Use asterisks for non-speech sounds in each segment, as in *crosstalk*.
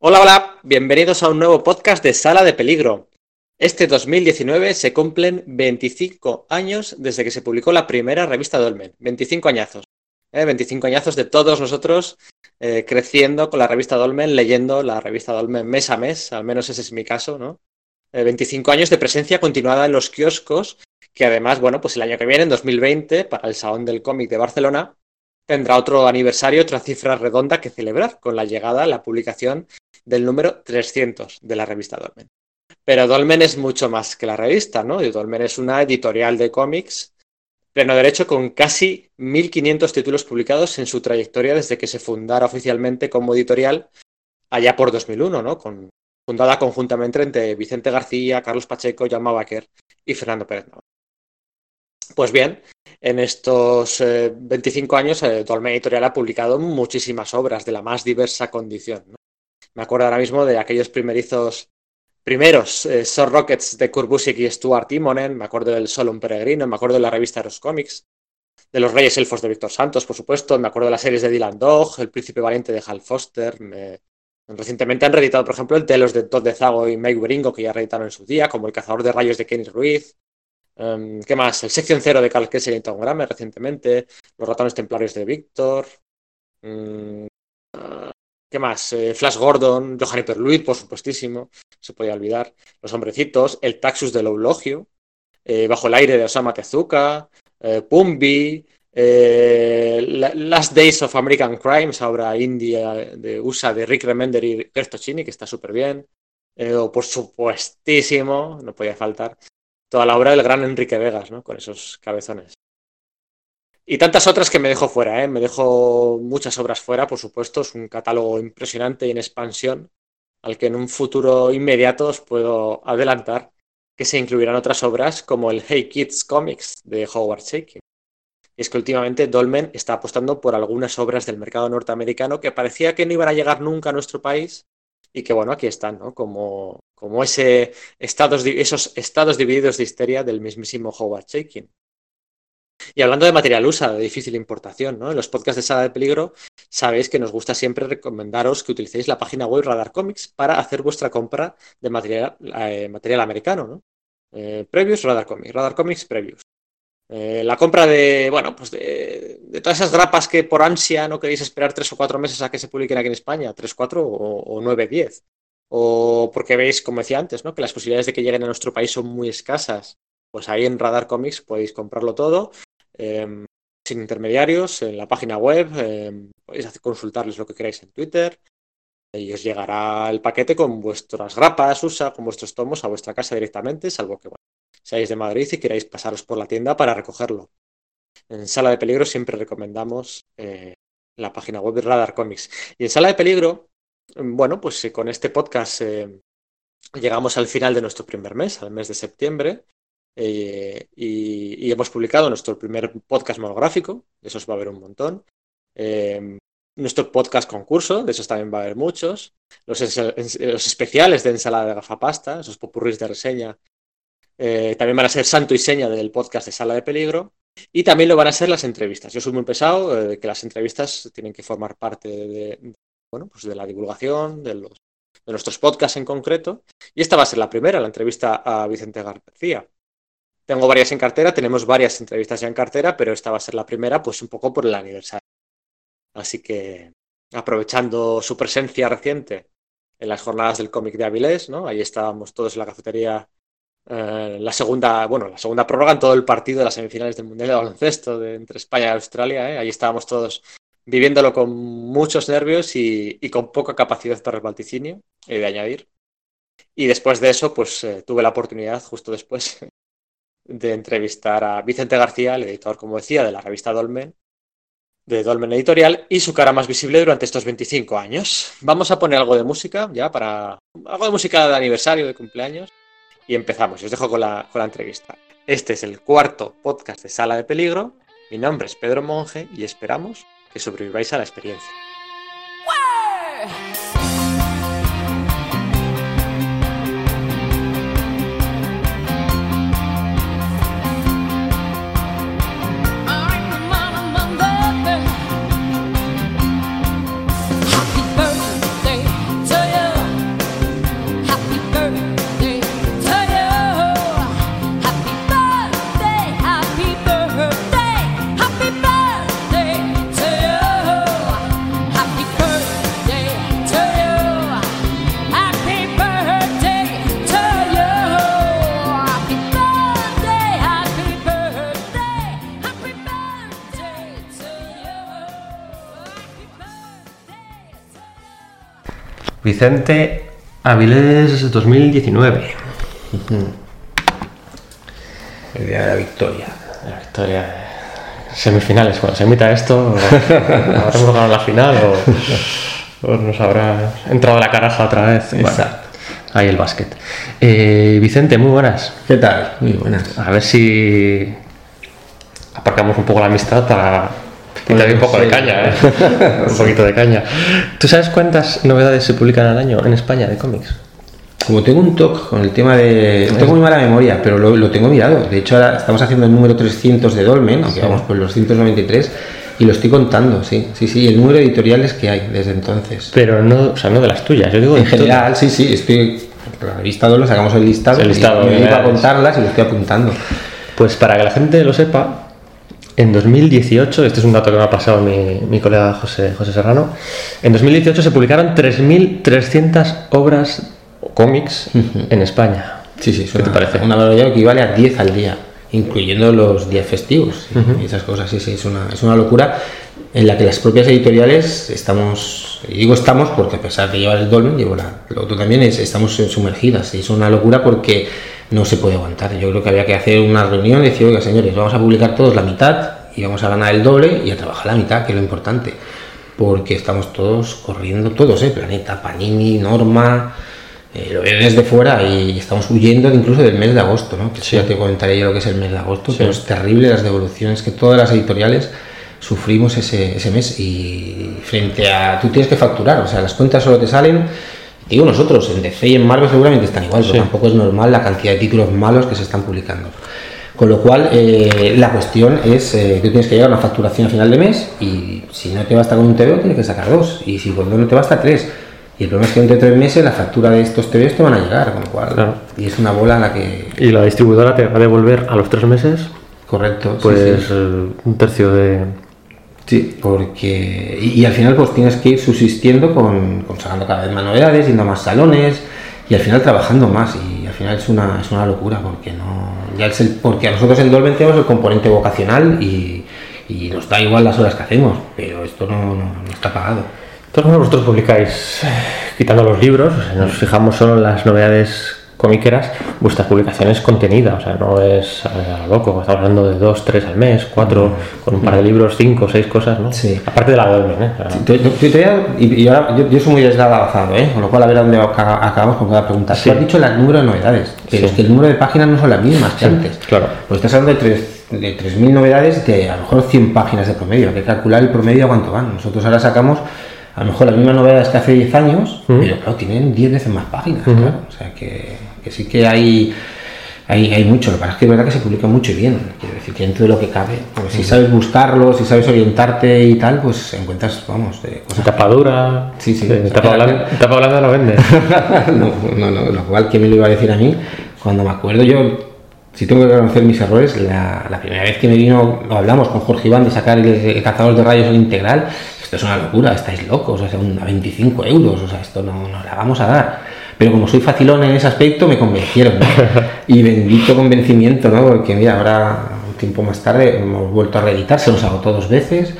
Hola, hola, bienvenidos a un nuevo podcast de Sala de Peligro. Este 2019 se cumplen 25 años desde que se publicó la primera revista Dolmen. 25 añazos. ¿eh? 25 añazos de todos nosotros eh, creciendo con la revista Dolmen, leyendo la revista Dolmen mes a mes, al menos ese es mi caso, ¿no? Eh, 25 años de presencia continuada en los kioscos, que además, bueno, pues el año que viene, en 2020, para el Salón del Cómic de Barcelona, tendrá otro aniversario, otra cifra redonda que celebrar con la llegada, la publicación del número 300 de la revista Dolmen. Pero Dolmen es mucho más que la revista, ¿no? Dolmen es una editorial de cómics pleno derecho con casi 1.500 títulos publicados en su trayectoria desde que se fundara oficialmente como editorial allá por 2001, ¿no? Fundada conjuntamente entre Vicente García, Carlos Pacheco, Jaume Baquer y Fernando Pérez Navarro. Pues bien, en estos eh, 25 años, eh, Dolmen Editorial ha publicado muchísimas obras de la más diversa condición. Me acuerdo ahora mismo de aquellos primerizos, primeros eh, Rockets de Kurt Busiek y Stuart Timonen, me acuerdo del Solo un Peregrino, me acuerdo de la revista Eros Comics, de los Reyes Elfos de Víctor Santos, por supuesto, me acuerdo de las series de Dylan Dog, El Príncipe Valiente de Hal Foster, me... Recientemente han reeditado, por ejemplo, el Telos de Todd de Zago y Mike Bringo, que ya reeditaron en su día, como El Cazador de Rayos de Kenny Ruiz, Um, ¿Qué más? El Sección Cero de Carl Kessel y Tom Grammer recientemente. Los Ratones Templarios de Víctor. Um, uh, ¿Qué más? Eh, Flash Gordon, Johanny Perluit, por supuestísimo. Se podía olvidar. Los Hombrecitos. El Taxus del Eulogio. Eh, Bajo el aire de Osama Tezuka. Eh, Pumbi. Last Days of American Crimes, obra india de USA de Rick Remender y Gertocini, que está súper bien. o por supuestísimo, no podía faltar, toda la obra del gran Enrique Vegas, ¿no? Con esos cabezones. Y tantas otras que me dejo fuera, ¿eh? Me dejo muchas obras fuera, por supuesto. Es un catálogo impresionante y en expansión, al que en un futuro inmediato os puedo adelantar que se incluirán otras obras como el Hey Kids Comics de Howard Shaking. Es que últimamente Dolmen está apostando por algunas obras del mercado norteamericano que parecía que no iban a llegar nunca a nuestro país y que bueno, aquí están, ¿no? Como, como ese estados, esos estados divididos de histeria del mismísimo Howard Shaking. Y hablando de material USA, de difícil importación, ¿no? En los podcasts de Sala de Peligro sabéis que nos gusta siempre recomendaros que utilicéis la página web Radar Comics para hacer vuestra compra de material, eh, material americano, ¿no? Eh, previews, Radar Comics, Radar Comics, Previews. Eh, la compra de, bueno, pues de, todas esas grapas que por ansia no queréis esperar tres o cuatro meses a que se publiquen aquí en España, tres, cuatro o, nueve, diez. O porque veis, como decía antes, ¿no? que las posibilidades de que lleguen a nuestro país son muy escasas. Pues ahí en Radar Comics podéis comprarlo todo, eh, sin intermediarios, en la página web, eh, podéis consultarles lo que queráis en Twitter, y os llegará el paquete con vuestras grapas, USA, con vuestros tomos a vuestra casa directamente, salvo que, bueno, seáis de Madrid y queráis pasaros por la tienda para recogerlo. En Sala de Peligro siempre recomendamos eh, la página web de Radar Comics. Y en Sala de Peligro, bueno, pues eh, con este podcast eh, llegamos al final de nuestro primer mes, al mes de septiembre, y, hemos publicado nuestro primer podcast monográfico, de esos va a haber un montón. nuestro podcast concurso, de esos también va a haber muchos. Los, los especiales de ensalada de gafapasta, esos popurris de reseña eh, también van a ser santo y seña del podcast de Sala de Peligro. Y también lo van a ser las entrevistas. Yo soy muy pesado eh, que las entrevistas tienen que formar parte de, bueno, pues de la divulgación, de, los, de nuestros podcasts en concreto. Y esta va a ser la primera, la entrevista a Vicente García. Tengo varias en cartera, tenemos varias entrevistas ya en cartera, pero esta va a ser la primera, pues un poco por el aniversario. Así que aprovechando su presencia reciente en las jornadas del cómic de Avilés, ¿no? Ahí estábamos todos en la cafetería eh, la segunda, bueno, la segunda prórroga en todo el partido de las semifinales del Mundial de Baloncesto entre España y Australia. ¿eh? Ahí estábamos todos viviéndolo con muchos nervios y, y con poca capacidad para el vaticinio, he de añadir. Y después de eso, pues eh, tuve la oportunidad, justo después, *laughs* de entrevistar a Vicente García, el editor, como decía, de la revista Dolmen, de Dolmen Editorial, y su cara más visible durante estos 25 años. Vamos a poner algo de música, ya, para. algo de música de aniversario, de cumpleaños y empezamos. Os dejo con la, con la entrevista. Este es el cuarto podcast de Sala de Peligro. Mi nombre es Pedro Monge y esperamos que sobreviváis a la experiencia. Vicente Avilés 2019. El día de la victoria. La victoria. Semifinales, cuando se emita esto, *laughs* habremos ganado la final o, o nos habrá entrado la caraja otra vez. Bueno, Exacto. ahí el básquet. Eh, Vicente, muy buenas. ¿Qué tal? Muy buenas. A ver si aparcamos un poco la amistad para quitarle un poco de sí. caña, ¿eh? *laughs* un poquito de caña. ¿Tú sabes cuántas novedades se publican al año en España de cómics? Como tengo un toque con el tema de... Tengo muy mala memoria, pero lo, lo tengo mirado. De hecho, ahora estamos haciendo el número 300 de Dolmen, aunque vamos por los 193, y lo estoy contando, sí. Sí, sí, el número de editoriales que hay desde entonces. Pero no, o sea, no de las tuyas, yo digo En de general, sí, sí, estoy... La vista Dolmen sacamos el listado, El listado, y me dedico a contarlas y lo estoy apuntando. Pues para que la gente lo sepa, en 2018, este es un dato que me ha pasado mi, mi colega José, José Serrano, en 2018 se publicaron 3.300 obras cómics en España. Sí, sí, ¿Qué una, te parece? una barbaridad que equivale a 10 al día, incluyendo los días festivos y esas cosas. Sí, sí, es una, es una locura en la que las propias editoriales estamos, y digo estamos porque a pesar de llevar el dolmen, llevo la, lo otro también, es, estamos sumergidas. Y es una locura porque no se puede aguantar. Yo creo que había que hacer una reunión y decir, oiga, señores, vamos a publicar todos la mitad y vamos a ganar el doble y a trabajar la mitad, que es lo importante. Porque estamos todos corriendo, todos, ¿eh? Planeta, Panini, Norma, eh, lo veo desde fuera y estamos huyendo incluso del mes de agosto, ¿no? Que ya te comentaré yo lo que es el mes de agosto, pero es terrible las devoluciones que todas las editoriales sufrimos ese, ese mes y frente a... tú tienes que facturar, o sea, las cuentas solo te salen... Digo nosotros, en DC y en Marvel seguramente están igual, pero Sí. tampoco es normal la cantidad de títulos malos que se están publicando. Con lo cual, eh, la cuestión es eh, que tú tienes que llegar a una facturación a final de mes y si no te basta con un TVO, tienes que sacar dos. Y si con dos no te basta, tres. Y el problema es que entre tres meses la factura de estos TVOs te van a llegar, con lo cual. Claro. Y es una bola a la que. Y la distribuidora te va a devolver a los tres meses Correcto. pues sí. eh, un tercio de... Sí, porque. Y, al final, pues tienes que ir subsistiendo con, con sacando cada vez más novedades, yendo a más salones y al final trabajando más. Y al final es una, es una locura porque no. Ya es el, porque a nosotros en Dolmen tenemos el componente vocacional y, y nos da igual las horas que hacemos, pero esto no, no, está pagado. Todos vosotros publicáis, eh, quitando los libros, nos fijamos solo en las novedades comiqueras, vuestra publicación es contenida, o sea, no es a a lo loco, estamos hablando de dos, tres al mes, cuatro, con un par de libros, cinco, seis cosas, ¿no? Sí. Aparte de la Dolmen, ¿eh? O sea, Te- te- te- te- y, y ahora yo, yo soy muy deslavazado, ¿eh? con lo cual a ver a dónde aca- acabamos con cada pregunta. Sí. Tú has dicho el número de novedades, pero Sí. es que el número de páginas no son las mismas que antes. claro. Pues estás hablando de, tres- de 3.000 novedades de a lo mejor 100 páginas de promedio. Hay que calcular el promedio a cuánto van. Nosotros ahora sacamos a lo mejor las mismas novedades que hace 10 años, pero claro, tienen 10 veces más páginas. claro. O sea que, que sí que hay, hay, hay mucho. Lo que pasa es que es verdad que se publica mucho y bien. Quiero decir, que dentro de lo que cabe. Porque si sabes buscarlo, si sabes orientarte y tal, pues encuentras, vamos, de cosas Tapadura, Sí, sí. tapa, blanda, tapa blanda no vende. *laughs* no, no, no, lo cual que me lo iba a decir a mí, cuando me acuerdo yo, si tengo que reconocer mis errores, la, la primera vez que me vino, lo hablamos con Jorge Iván de sacar el, el cazador de rayos integral, esto es una locura, estáis locos, o sea, un- a 25 euros, o sea, esto no nos la vamos a dar. Pero como soy facilón en ese aspecto, me convencieron, ¿no? *laughs* Y bendito convencimiento, ¿no? Porque mira, ahora un tiempo más tarde hemos vuelto a reeditar, se nos agotó dos veces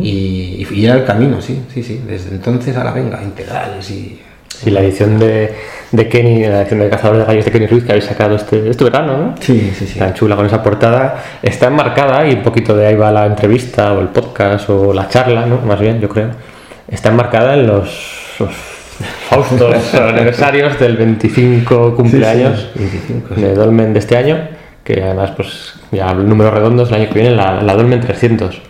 y, y era el camino, sí, sí, sí. Desde entonces a la venga, integrales y Y la edición de, de Kenny, la edición de Cazadores de Rayos de Kenny Ruiz que habéis sacado este, este verano, ¿no? Sí, sí, sí. Tan chula con esa portada. Está enmarcada y un poquito de ahí va la entrevista o el podcast o la charla, ¿no? Más bien, yo creo. Está enmarcada en los, los faustos *laughs* aniversarios del 25 cumpleaños 25, sí. de Dolmen de este año, que además, pues ya el número redondo es el año que viene, la, la Dolmen 300.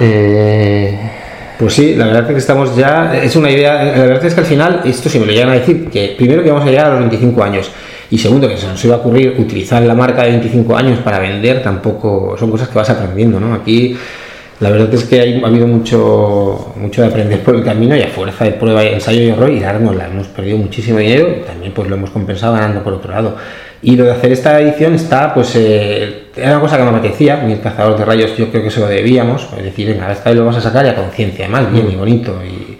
Eh, Pues sí, la verdad es que estamos ya. Es una idea. La verdad es que al final, esto sí me lo llegan a decir, que primero que vamos a llegar a los 25 años. Y segundo, que se nos iba a ocurrir utilizar la marca de 25 años para vender, tampoco son cosas que vas aprendiendo, ¿no? Aquí la verdad es que hay- ha habido mucho, mucho de aprender por el camino y a fuerza de prueba, ensayo y error y dárnosla. Hemos perdido muchísimo dinero y también pues lo hemos compensado ganando por otro lado. Y lo de hacer esta edición está, pues, eh, era una cosa que me apetecía, mi cazador de rayos yo creo que se lo debíamos, es decir, venga, esta vez lo vamos a sacar y a conciencia, además bien y bonito. Y,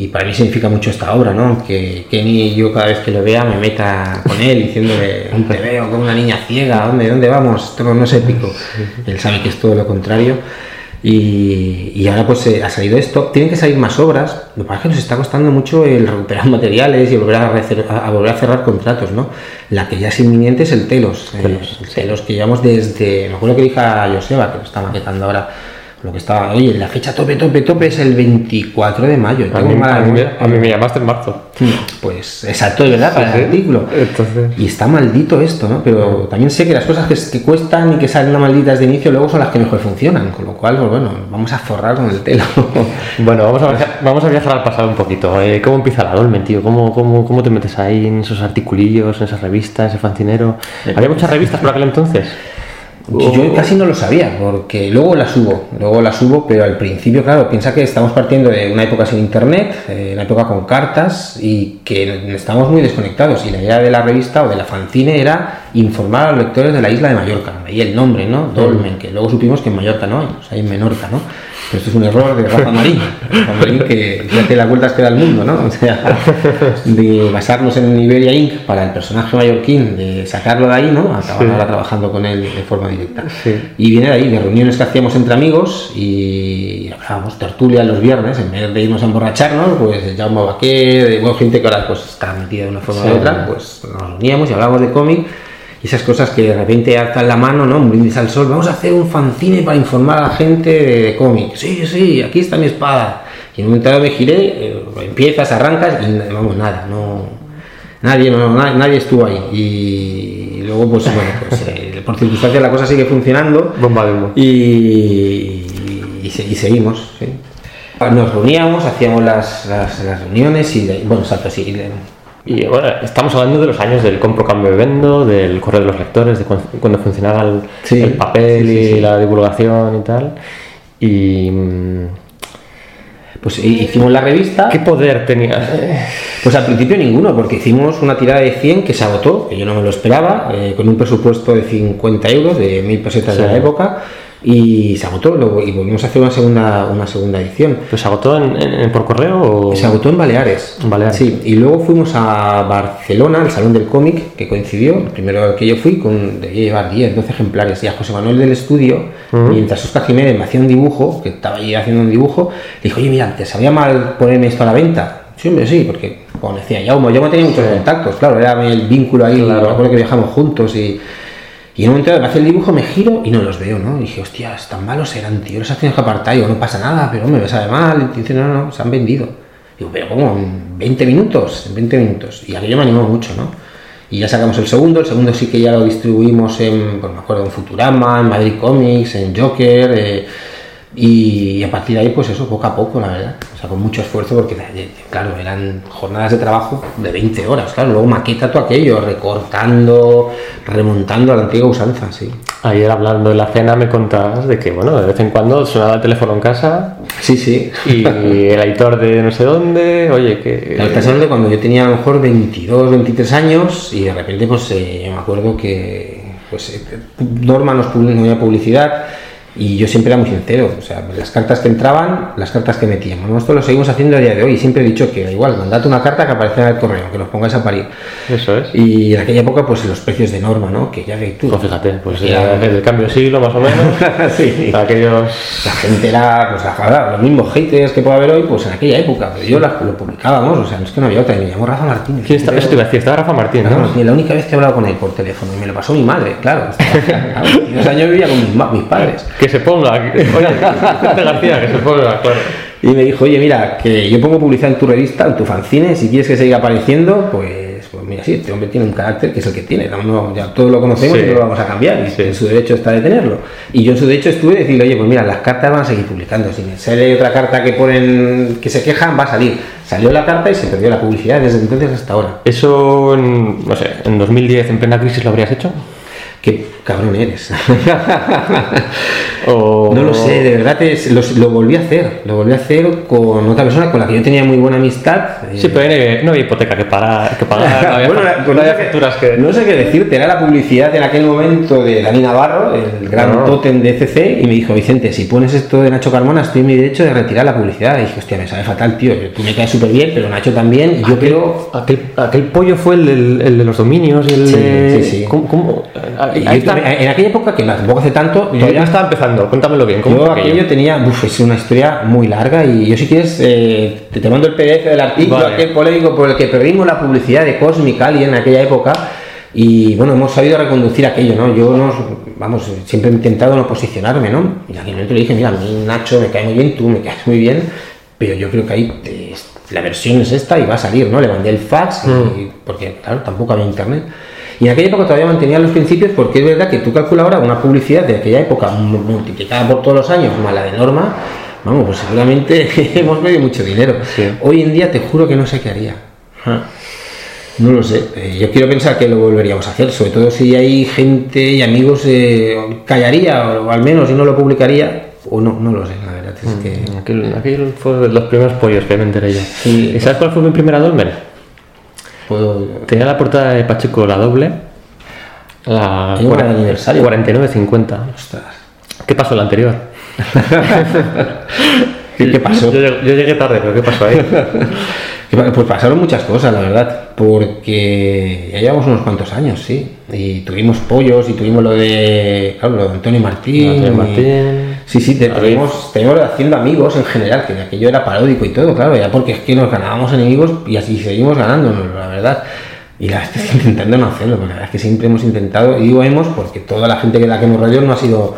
y para mí significa mucho esta obra, ¿no? Que Kenny yo cada vez que lo vea me meta con él diciéndole, *laughs* te veo como una niña ciega, ¿dónde, dónde vamos? Esto no es épico. Él sabe que es todo lo contrario. Y, y ahora pues eh, ha salido esto. Tienen que salir más obras. Lo que pasa es que nos está costando mucho el recuperar *laughs* materiales y volver a, a- a volver a cerrar contratos, ¿no? La que ya es inminente es el Telos. eh, Telos, el Telos que llevamos desde... Me acuerdo que dije a Joseba, que lo está maquetando ahora, lo que estaba... Oye, la fecha tope, tope, tope es el 24 de mayo. A mí, a mí a mí me llamaste en marzo. Pues exacto, de verdad, para Sí, el artículo. Entonces- Y está maldito esto, ¿no? Pero también sé que las cosas que, que cuestan y que salen malditas de inicio luego son las que mejor funcionan. Con lo cual, pues bueno, vamos a forrar con el telo. *laughs* Bueno, vamos a, viajar, vamos a viajar al pasado un poquito. Eh, ¿Cómo empieza la Dolmen, tío? ¿Cómo, cómo, ¿Cómo te metes ahí en esos articulillos, en esas revistas, ese fancinero? ¿Había muchas revistas por aquel entonces? Yo casi no lo sabía, porque luego las subo, luego las subo, pero al principio, claro, piensa que estamos partiendo de una época sin internet, eh, una época con cartas y que estamos muy desconectados. Y la idea de la revista o de la fanzine era informar a los lectores de la isla de Mallorca. Ahí el nombre, ¿no? Dolmen, que luego supimos que en Mallorca no hay, o sea, hay en Menorca, ¿no? Pero esto es un error de Rafa Marín, Rafa Marín que fíjate las vueltas que da el mundo, ¿no? *laughs* O sea, de basarnos en Iberia Inc. para el personaje mallorquín, de sacarlo de ahí, ¿no? Acabar Sí. ahora trabajando con él de forma directa. Sí. Y viene de ahí, de reuniones que hacíamos entre amigos y hablábamos tertulia los viernes, en vez de irnos a emborracharnos, pues ya un Baquer, de bueno, gente que ahora pues está metida de una forma Sí. u otra, pues nos reuníamos y hablábamos de cómic esas cosas que de repente alzan la mano, ¿no? Un brindis al sol, vamos a hacer un fanzine para informar a la gente de, de cómic. Sí, sí, aquí está mi espada. Y en un momento dado me giré, eh, empiezas, arrancas y vamos, nada, no... Nadie, no, na- nadie estuvo ahí. Y luego, pues bueno, pues, eh, *laughs* por circunstancias la cosa sigue funcionando. Bomba de humo. Y, y, y seguimos, sí. Nos reuníamos, hacíamos las, las, las reuniones y, bueno, exacto, sí. Y bueno, estamos hablando de los años del compro, cambio, vendo, del correo de los lectores, de cu- cuando funcionaba el, Sí, el papel sí, sí, y la divulgación y tal. Y. mm, Pues hi- hicimos la revista. ¿Qué poder tenía? *laughs* Pues al principio ninguno, porque hicimos una tirada de 100 que se agotó, que yo no me lo esperaba, eh, con un presupuesto de 50 euros, de 1000 pesetas de la época, y se agotó luego, y volvimos a hacer una segunda, una segunda edición. ¿Pues se agotó en, en- por correo o.? Se agotó en Baleares. En Baleares. Sí, y luego fuimos a Barcelona, al Salón del Cómic, que coincidió. El primero que yo fui, con, debía llevar 10, 12 ejemplares. Y a José Manuel del estudio, mientras Oscar Jiménez me hacía un dibujo, que estaba allí haciendo un dibujo, le dijo, oye, mira, ¿te sabía mal ponerme esto a la venta? Sí, hombre, sí, porque, como decía Jaume, Jaume tenía muchos contactos, claro, era el vínculo ahí, Claro. me acuerdo que viajamos juntos y... Y en un momento me hace el dibujo, me giro y no los veo, ¿no? Y dije, hostias, tan malos eran, tío, los tenido que apartar. Y yo, no pasa nada, pero me sabe mal. Y dice, no, no, se han vendido. Digo, pero ¿cómo? ¿En 20 minutos? En 20 minutos. Y aquello me animó mucho, ¿no? Y ya sacamos el segundo. El segundo sí que ya lo distribuimos en, pues me acuerdo, en Futurama, en Madrid Comics, en Joker. eh, y a partir de ahí, pues eso, poco a poco, la verdad. O sea, con mucho esfuerzo, porque, eh, claro, eran jornadas de trabajo de 20 horas, claro. Luego maqueta todo aquello, recortando, remontando a la antigua usanza, sí. Ayer hablando de la cena me contabas de que, bueno, de vez en cuando sonaba el teléfono en casa Sí, sí. y el editor de no sé dónde, oye, que. Claro, estás hablando de cuando yo tenía a lo mejor 22, 23 años y de repente pues eh, yo me acuerdo que pues eh, Norma nos publi- nos ponía publicidad y yo siempre era muy sincero, o sea, las cartas que entraban, las cartas que metíamos. ¿no? Esto lo seguimos haciendo a día de hoy y siempre he dicho que da igual, mandate una carta que aparezca en el correo, que nos pongáis a parir. Eso es. Y en aquella época pues los precios de Norma, ¿no? Que ya ves tú. Pues fíjate, pues Ya. eh, el cambio de siglo más o menos. *laughs* sí. Aquellos. La gente era, pues ahora, los mismos haters que puede haber hoy, pues en aquella época, pero yo las- lo publicábamos, o sea, no es que no había otra, y me llamo Rafa Martínez. ¿Quién está? Eso te iba a decir, estaba Rafa Martín, Rafa ¿no? Martínez, la única vez que he hablado con él por teléfono, y me lo pasó mi madre, claro. *laughs* Claro, Dos años vivía con mis padres. Que se ponga. Oye, *laughs* Vicente García, que se ponga, claro. Y me dijo, oye, mira, que yo pongo publicidad en tu revista, en tu fanzine, si quieres que siga apareciendo, pues, pues mira, sí, este hombre tiene un carácter que es el que tiene, no, ya todos lo conocemos Sí. y no lo vamos a cambiar, y Sí. en su derecho está de tenerlo. Y yo en su derecho estuve de decirle, oye, pues mira, las cartas van a seguir publicando, si sale otra carta que ponen, que se quejan, va a salir. Salió la carta y se perdió la publicidad desde entonces hasta ahora. Eso, en, no sé, en 2010, en plena crisis, ¿lo habrías hecho? Qué cabrón eres. *laughs* O... No lo sé, de verdad te- lo, lo volví a hacer. Lo volví a hacer con otra persona con la que yo tenía muy buena amistad. Sí, eh, pero no había, no había hipoteca que pagar, que pagar no había, *laughs* Bueno, la- pues no había facturas que... No sé qué decirte, era la publicidad en aquel momento de Dani Navarro, el gran No. tótem de CC, y me dijo, Vicente, si pones esto de Nacho Carmona, estoy en mi derecho de retirar la publicidad. Y dije, hostia, me sabe fatal, tío, tú me caes súper bien, pero Nacho también, y yo quiero... Aquel, aquel pollo fue el, el de los dominios y el Sí, de... sí, sí. ¿Cómo? cómo? Ahí, en aquella época, que tampoco hace tanto, Yo ya estaba empezando, cuéntamelo bien. ¿cómo yo aquello? tenía, uf, es una historia muy larga y yo si quieres eh, te, te mando el PDF del artículo Vale. aquel polémico por el que perdimos la publicidad de Cosmic Alien en aquella época y bueno, hemos sabido reconducir aquello, ¿no? Yo no, vamos, siempre he intentado no posicionarme, ¿no? Y aquel momento le dije, mira, a mí Nacho me cae muy bien, tú me caes muy bien, pero yo creo que ahí eh, la versión es esta y va a salir, ¿no? Le mandé el fax, y- porque claro, tampoco había internet. Y en aquella época todavía mantenía los principios porque es verdad que tú calculas ahora una publicidad de aquella época mu- multiplicada por todos los años más la de norma, vamos, pues seguramente *laughs* hemos perdido mucho dinero. Sí. Hoy en día te juro que no sé qué haría. No lo sé. Eh, Yo quiero pensar que lo volveríamos a hacer, sobre todo si hay gente y amigos eh, callaría o al menos y no lo publicaría o no, no lo sé, la verdad es que Aquel, aquel fue de los primeros pollos que me enteré yo. Sí. ¿Y sabes cuál fue mi primera dolmen? Puedo Tenía la portada de Pacheco, la doble. La el aniversario. 49.50. Ostras. ¿Qué pasó la anterior? *laughs* ¿Qué, qué pasó? Yo, yo llegué tarde, pero ¿qué pasó ahí? *laughs* Pues pasaron muchas cosas, la verdad, porque ya llevamos unos cuantos años, sí. Y tuvimos pollos y tuvimos lo de, claro, lo de Antonio Martín. Antonio y- Martín. Sí, sí, te- tenemos, tenemos de haciendo amigos en general, que aquello era paródico y todo, claro, ya porque es que nos ganábamos enemigos y así seguimos ganándonos, la verdad. Y la verdad intentando no hacerlo, porque la verdad es que siempre hemos intentado, y digo hemos porque toda la gente que la que hemos rodeado no ha sido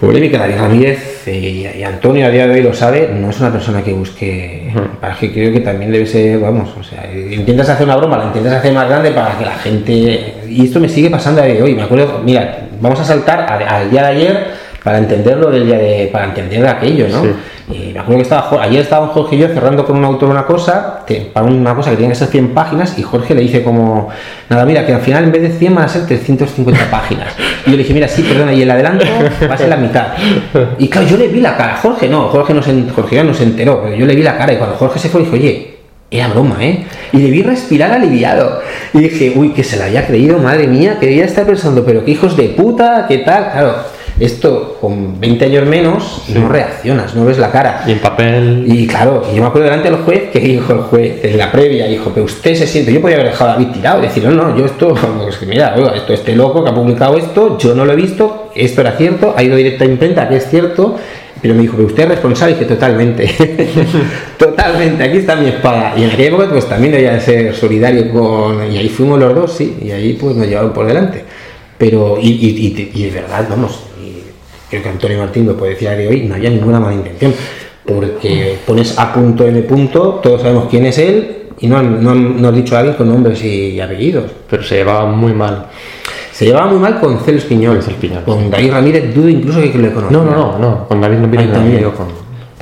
polémica. David Ramírez eh, y Antonio a día de hoy lo sabe, no es una persona que busque. Para que creo que también debe ser, vamos, o sea, intentas hacer una broma, la intentas hacer más grande para que la gente. Y esto me sigue pasando a día de hoy. Me acuerdo, mira, vamos a saltar al día de ayer para entenderlo del día de. para entender aquello, ¿no? Sí. Y me acuerdo que estaba, ayer estaban Jorge y yo cerrando con un autor una cosa, que- para una cosa que tenía que ser 100 páginas, y Jorge le dice como, nada, mira, que al final en vez de 100 van a ser 350 páginas. Y yo le dije, mira, sí, perdona, y el adelanto va a ser la mitad. Y claro, yo le vi la cara, Jorge no, Jorge, no se, Jorge ya no se enteró, pero yo le vi la cara, y cuando Jorge se fue, dije, oye, era broma, ¿eh? Y le vi respirar aliviado. Y dije, uy, que se la había creído, madre mía, que debía estar pensando, pero qué hijos de puta, qué tal. Claro, esto con 20 años menos no reaccionas, no ves la cara. Y en papel. Y claro, y yo me acuerdo delante del juez que dijo el juez en la previa, dijo, pero usted se siente, yo podía haber dejado a David tirado y decir, no, no, yo esto, *laughs* pues que mira, oiga, esto este loco que ha publicado esto, yo no lo he visto, esto era cierto, ha ido directo a imprenta, que es cierto, pero me dijo, pero usted es responsable, y dije, totalmente, *laughs* totalmente, aquí está mi espada. Y en aquella época pues también debía de ser solidario con, y ahí fuimos los dos, sí, y ahí pues nos llevaron por delante. Pero, y, y, y, y de verdad, vamos, creo que Antonio Martín lo puede decir a día de hoy, no había ninguna mala intención, porque pones a punto M punto, todos sabemos quién es él, y no, han- no, han- no dicho a alguien con nombres y apellidos. Pero se llevaba muy mal. Se llevaba muy mal con Celes Piñol, con David Ramírez, dudo incluso que lo conocía. No, no, no, no. Con David no viene Ahí nada, también. digo, con.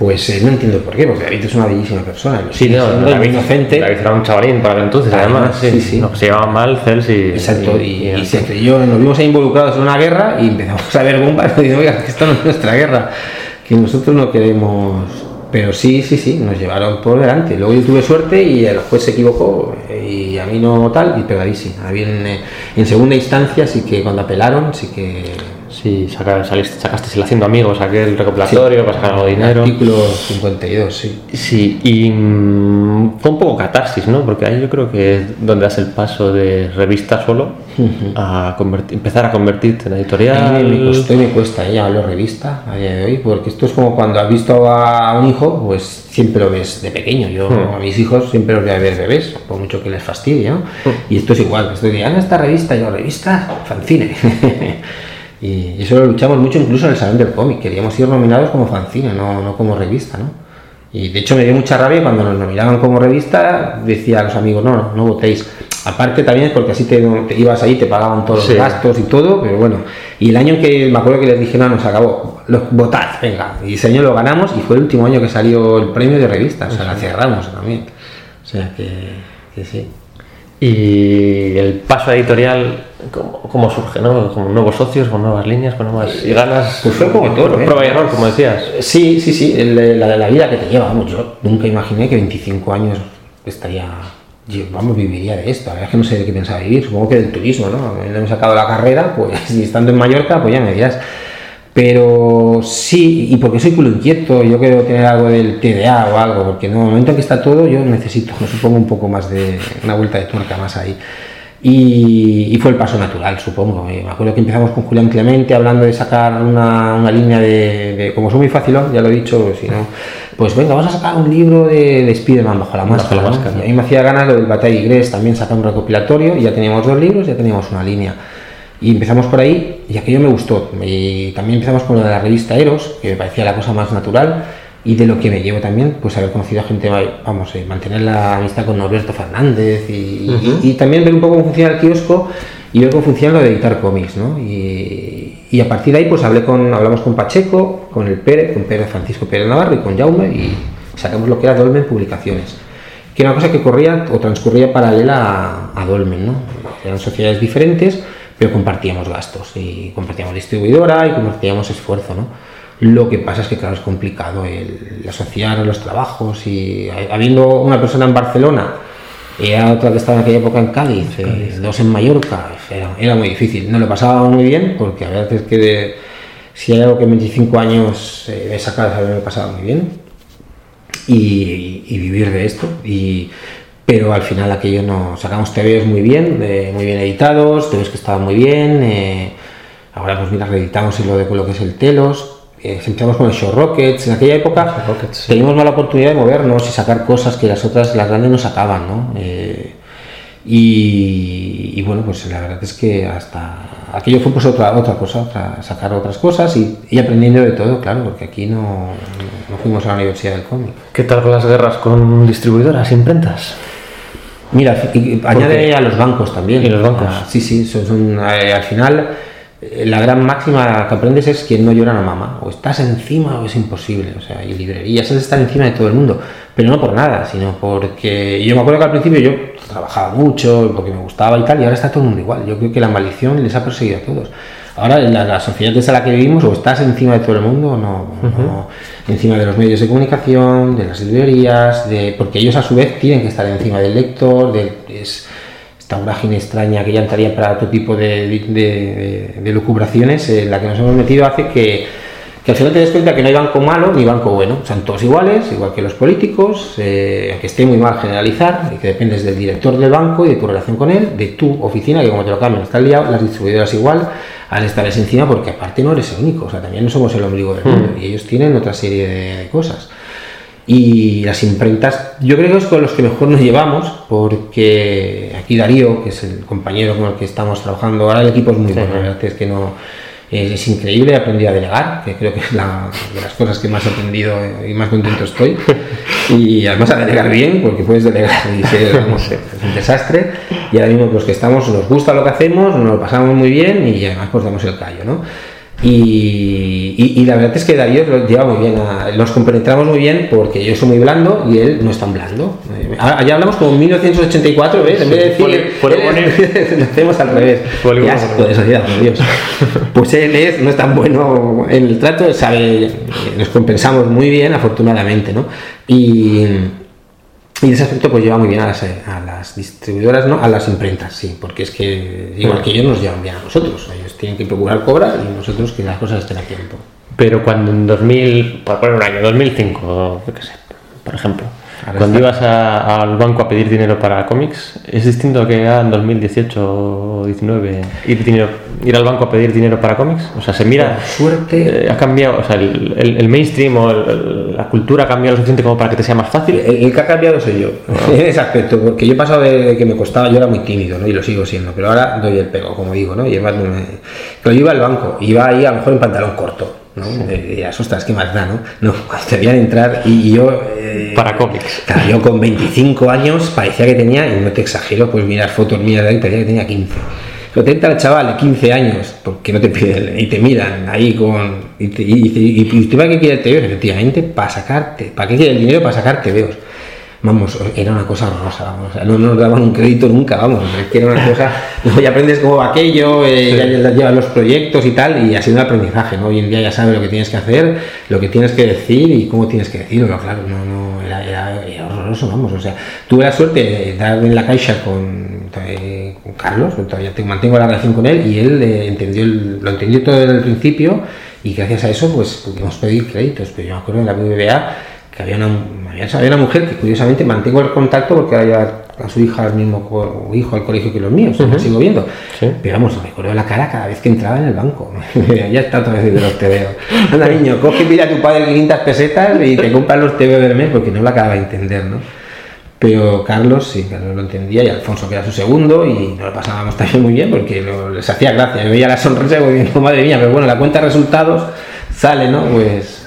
Pues eh, no entiendo por qué, porque David es una bellísima persona. lo Sí, no, David, muy inocente. David era un chavalín para entonces, Además. Sí, sí, sí. No, se llevaban mal Cels y. Exacto, y, y- y se creyó, nos vimos ahí involucrados en una guerra y empezamos a ver bombas *laughs* y oiga, que esto no es nuestra guerra, que nosotros no queremos. Pero sí, sí, sí, nos llevaron por delante. Luego yo tuve suerte y el juez se equivocó y a mí no tal, y pero David sí. David en, eh, en segunda instancia sí que cuando apelaron sí que. Sí, saca- saliste, sacaste el haciendo amigos, aquel recopilatorio, para sacar algo de dinero. Artículo 52, sí. Sí, y mm, fue un poco catarsis, ¿no? Porque ahí yo creo que es donde das el paso de revista solo a convertir- empezar a convertirte en A editorial. mí me costó y me cuesta ¿eh? llamarlo revista a día de hoy, porque esto es como cuando has visto a un hijo, pues siempre lo ves de pequeño. Yo Hmm. a mis hijos siempre los voy a ver bebés, por mucho que les fastidie, ¿no? Hmm. Y esto es igual, estoy diciendo, esta revista, yo, revista, fanzine. *laughs* y eso lo luchamos mucho incluso en el Salón del Cómic, queríamos ir nominados como fanzine, no, no como revista, ¿no? Y de hecho me dio mucha rabia cuando nos nominaban como revista, decía a los amigos, no, no, no votéis. Aparte también es porque así te, te ibas ahí, te pagaban todos Sí. los gastos y todo, pero bueno. Y el año que me acuerdo que les dije, no, nos acabó, lo, votad, venga. Y ese año lo ganamos y fue el último año que salió el premio de revista, o sea, la cerramos también. O sea que, que sí. Y el paso editorial, ¿cómo, cómo surge? ¿no? Con nuevos socios, con nuevas líneas, con nuevas y ganas. Pues fue como todo, ¿eh? Prueba y error, como decías. Sí, sí, sí, la, la vida que te lleva, vamos, yo nunca imaginé que 25 años estaría, yo, vamos, viviría de esto, la verdad es que no sé de qué pensaba vivir, supongo que del turismo, ¿no? Habiendo sacado la carrera, pues, *laughs* y estando en Mallorca, pues ya me dirás. Pero sí, y porque soy culo inquieto, yo quiero tener algo del TDA o algo, porque en el momento en que está todo, yo necesito, supongo un poco más de una vuelta de tuerca más ahí. Y, fue el paso natural, supongo. Me acuerdo que empezamos con Julián Clemente hablando de sacar una, una línea de, Como soy muy fácil, ya lo he dicho, si no. Pues venga, vamos a sacar un libro de, de Spiderman bajo la máscara. A mí me hacía ganas lo del Batalla Igres también sacar un recopilatorio y ya teníamos dos libros, ya teníamos una línea. Y empezamos por ahí y aquello me gustó. Y también empezamos con lo de la revista Eros, que me parecía la cosa más natural y de lo que me llevo también, pues haber conocido a gente, vamos, eh, mantener la amistad con Norberto Fernández y, también ver un poco cómo funciona el kiosco y ver cómo funciona lo de editar cómics, ¿no? Y, y, a partir de ahí, pues hablé con, hablamos con Pacheco, con el Pérez, con Pérez Francisco Pérez Navarro y con Jaume y sacamos lo que era Dolmen Publicaciones, que era una cosa que corría o transcurría paralela a, a Dolmen, ¿no? Eran sociedades diferentes, pero compartíamos gastos y compartíamos distribuidora y compartíamos esfuerzo, ¿no? Lo que pasa es que, claro, es complicado el, asociar los trabajos y habiendo una persona en Barcelona y otra que estaba en aquella época en Cádiz, eh, dos en Mallorca, era, muy difícil. No lo pasaba muy bien porque a veces que si hay algo que en 25 años eh, me saca de me pasaba muy bien y, vivir de esto. Y, pero al final aquello no sacamos TVOs muy bien, muy bien editados, TVOs que estaban muy bien. Eh, ahora pues mira, reeditamos lo de lo que es el Telos, eh, empezamos con el Show Rockets, en aquella época teníamos mala oportunidad de movernos y sacar cosas que las otras, las grandes no sacaban, ¿no? Eh, y, bueno, pues la verdad es que hasta aquello fue pues otra, otra cosa, otra, sacar otras cosas y, aprendiendo de todo, claro, porque aquí no, no fuimos a la Universidad del Cómic. ¿Qué tal las guerras con distribuidoras, imprentas? Mira, añade a los bancos también. ¿Y los bancos? Ah, sí, sí, son, eh, al final eh, la gran máxima que aprendes es quien no llora no mama. O estás encima o es imposible. O sea, y librerías es estar encima de todo el mundo. Pero no por nada, sino porque yo me acuerdo que al principio yo trabajaba mucho, porque me gustaba y tal, y ahora está todo el mundo igual. Yo creo que la maldición les ha perseguido a todos. Ahora, la, la sociedad en la que vivimos, o estás encima de todo el mundo o no, Encima de los medios de comunicación, de las librerías, de, porque ellos a su vez tienen que estar encima del lector, del, es, esta vorágine extraña que ya entraría para otro tipo de, de, de, lucubraciones, en la que nos hemos metido hace que, que, al final te des cuenta que no hay banco malo ni banco bueno, son todos iguales, igual que los políticos, eh, aunque esté muy mal generalizar, y que dependes del director del banco y de tu relación con él, de tu oficina, que como te lo cambian está liado, las distribuidoras igual, al estar encima, porque aparte no eres el único, o sea, también no somos el ombligo del mundo, hmm. y ellos tienen otra serie de cosas. Y las imprentas, yo creo que es con los que mejor nos llevamos, porque aquí Darío, que es el compañero con el que estamos trabajando, ahora el equipo es muy bueno, la verdad es que no, es, increíble, he aprendido a delegar, que creo que es la, de las cosas que más he aprendido y más contento estoy. Y además a delegar bien, porque puedes delegar y ser un desastre. Y ahora mismo los que estamos nos gusta lo que hacemos, nos lo pasamos muy bien y además pues damos el callo, ¿no? Y, la verdad es que Darío lo lleva muy bien, nos compenetramos muy bien porque yo soy muy blando y él no es tan blando. Eh, allá hablamos como en 1984, ¿ves? En vez de decir, *laughs* lo hacemos al revés. Ya, Dios. *laughs* Pues él es, no es tan bueno en el trato, sabe, nos compensamos muy bien, afortunadamente, ¿no? Y, y ese aspecto pues lleva muy bien a las, a las, distribuidoras, ¿no? A las imprentas, sí, porque es que igual que ellos nos llevan bien a nosotros. Ellos tienen que procurar cobrar y nosotros que las cosas estén a tiempo. Pero cuando en 2000, por poner un año, 2005, qué sé, por ejemplo, cuando ibas al banco a pedir dinero para cómics, ¿es distinto que en 2018 o 19 ir, ir al banco a pedir dinero para cómics? O sea, se mira... suerte... Eh, ha cambiado, o sea, el, mainstream o la cultura ha cambiado lo suficiente como para que te sea más fácil. El, que ha cambiado soy yo, ah. *laughs* en ese aspecto, porque yo he pasado de que me costaba, yo era muy tímido, ¿no? Y lo sigo siendo, pero ahora doy el pego, como digo, ¿no? Y además, pero yo iba al banco, iba ahí a lo mejor en pantalón corto ¿no? Y ostras, qué más da, ¿no? No, *laughs* veían entrar y, yo... Eh, Para cómics. yo con 25 años parecía que tenía, y no te exagero, pues mirar fotos mías de ahí, parecía que tenía 15. Pero te entra el chaval de 15 años, porque no te piden, y te miran ahí con... Y te, y, y, y, que quiere el efectivamente, para sacarte. ¿Para qué quiere el dinero? Para sacarte veos vamos, era una cosa horrorosa, vamos, no nos daban un crédito nunca, vamos, es que era una cosa, y aprendes como aquello, eh, ya, llevas los proyectos y tal, y ha sido un aprendizaje, ¿no? Hoy en día ya sabes lo que tienes que hacer, lo que tienes que decir y cómo tienes que decirlo, claro, no, no, era, era, horroroso, vamos, o sea, tuve la suerte de dar en la caixa con, eh, con Carlos, todavía mantengo la relación con él, y él eh, entendió lo entendió todo desde el principio, y gracias a eso, pues pudimos pedir créditos, pero yo me acuerdo en la BBVA, que había una, había una mujer que curiosamente mantengo el contacto porque ahora a su hija al mismo hijo al colegio que los míos, lo sigo viendo. Pero vamos, me acuerdo la cara cada vez que entraba en el banco. *laughs* ya está otra vez de los TVO. Anda niño, coge y pide a tu padre 500 pesetas y te compras los TVO del mes porque no lo acaba de entender, ¿no? Pero Carlos sí, Carlos lo entendía y Alfonso que era su segundo y nos lo pasábamos también muy bien porque les hacía gracia. Yo veía la sonrisa y digo, madre mía, pero bueno, la cuenta de resultados sale, ¿no? Pues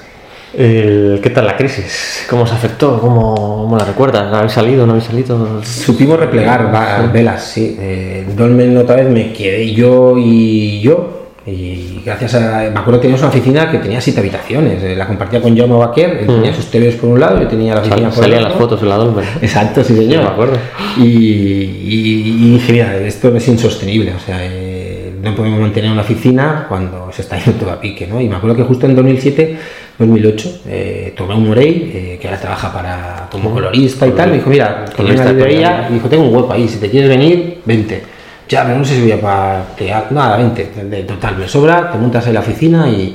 ¿Qué tal la crisis? ¿Cómo se afectó? ¿Cómo, la recuerdas? ¿Habéis salido? ¿No habéis salido? Supimos replegar velas, sí. Eh, Dolmen otra vez me quedé yo y yo. Y gracias a. Me acuerdo que teníamos una oficina que tenía siete habitaciones. Eh, la compartía con Jaume Baquer. Él tenía mm. sus TVs por un lado, yo tenía la oficina por Salían las fotos en la Dolmen. Exacto, sí, señor. me acuerdo. Y, y, dije, mira, esto es insostenible. O sea, eh, no podemos mantener una oficina cuando se está yendo todo a pique, ¿no? Y me acuerdo que justo en 2007 2008, eh, tomé un Morey, eh, que ahora trabaja para como colorista y tal, me dijo, mira, tengo una librería, y dijo, tengo un hueco ahí, si te quieres venir, vente. Ya, pero no sé si voy a para nada, vente, total, me sobra, te montas en la oficina y,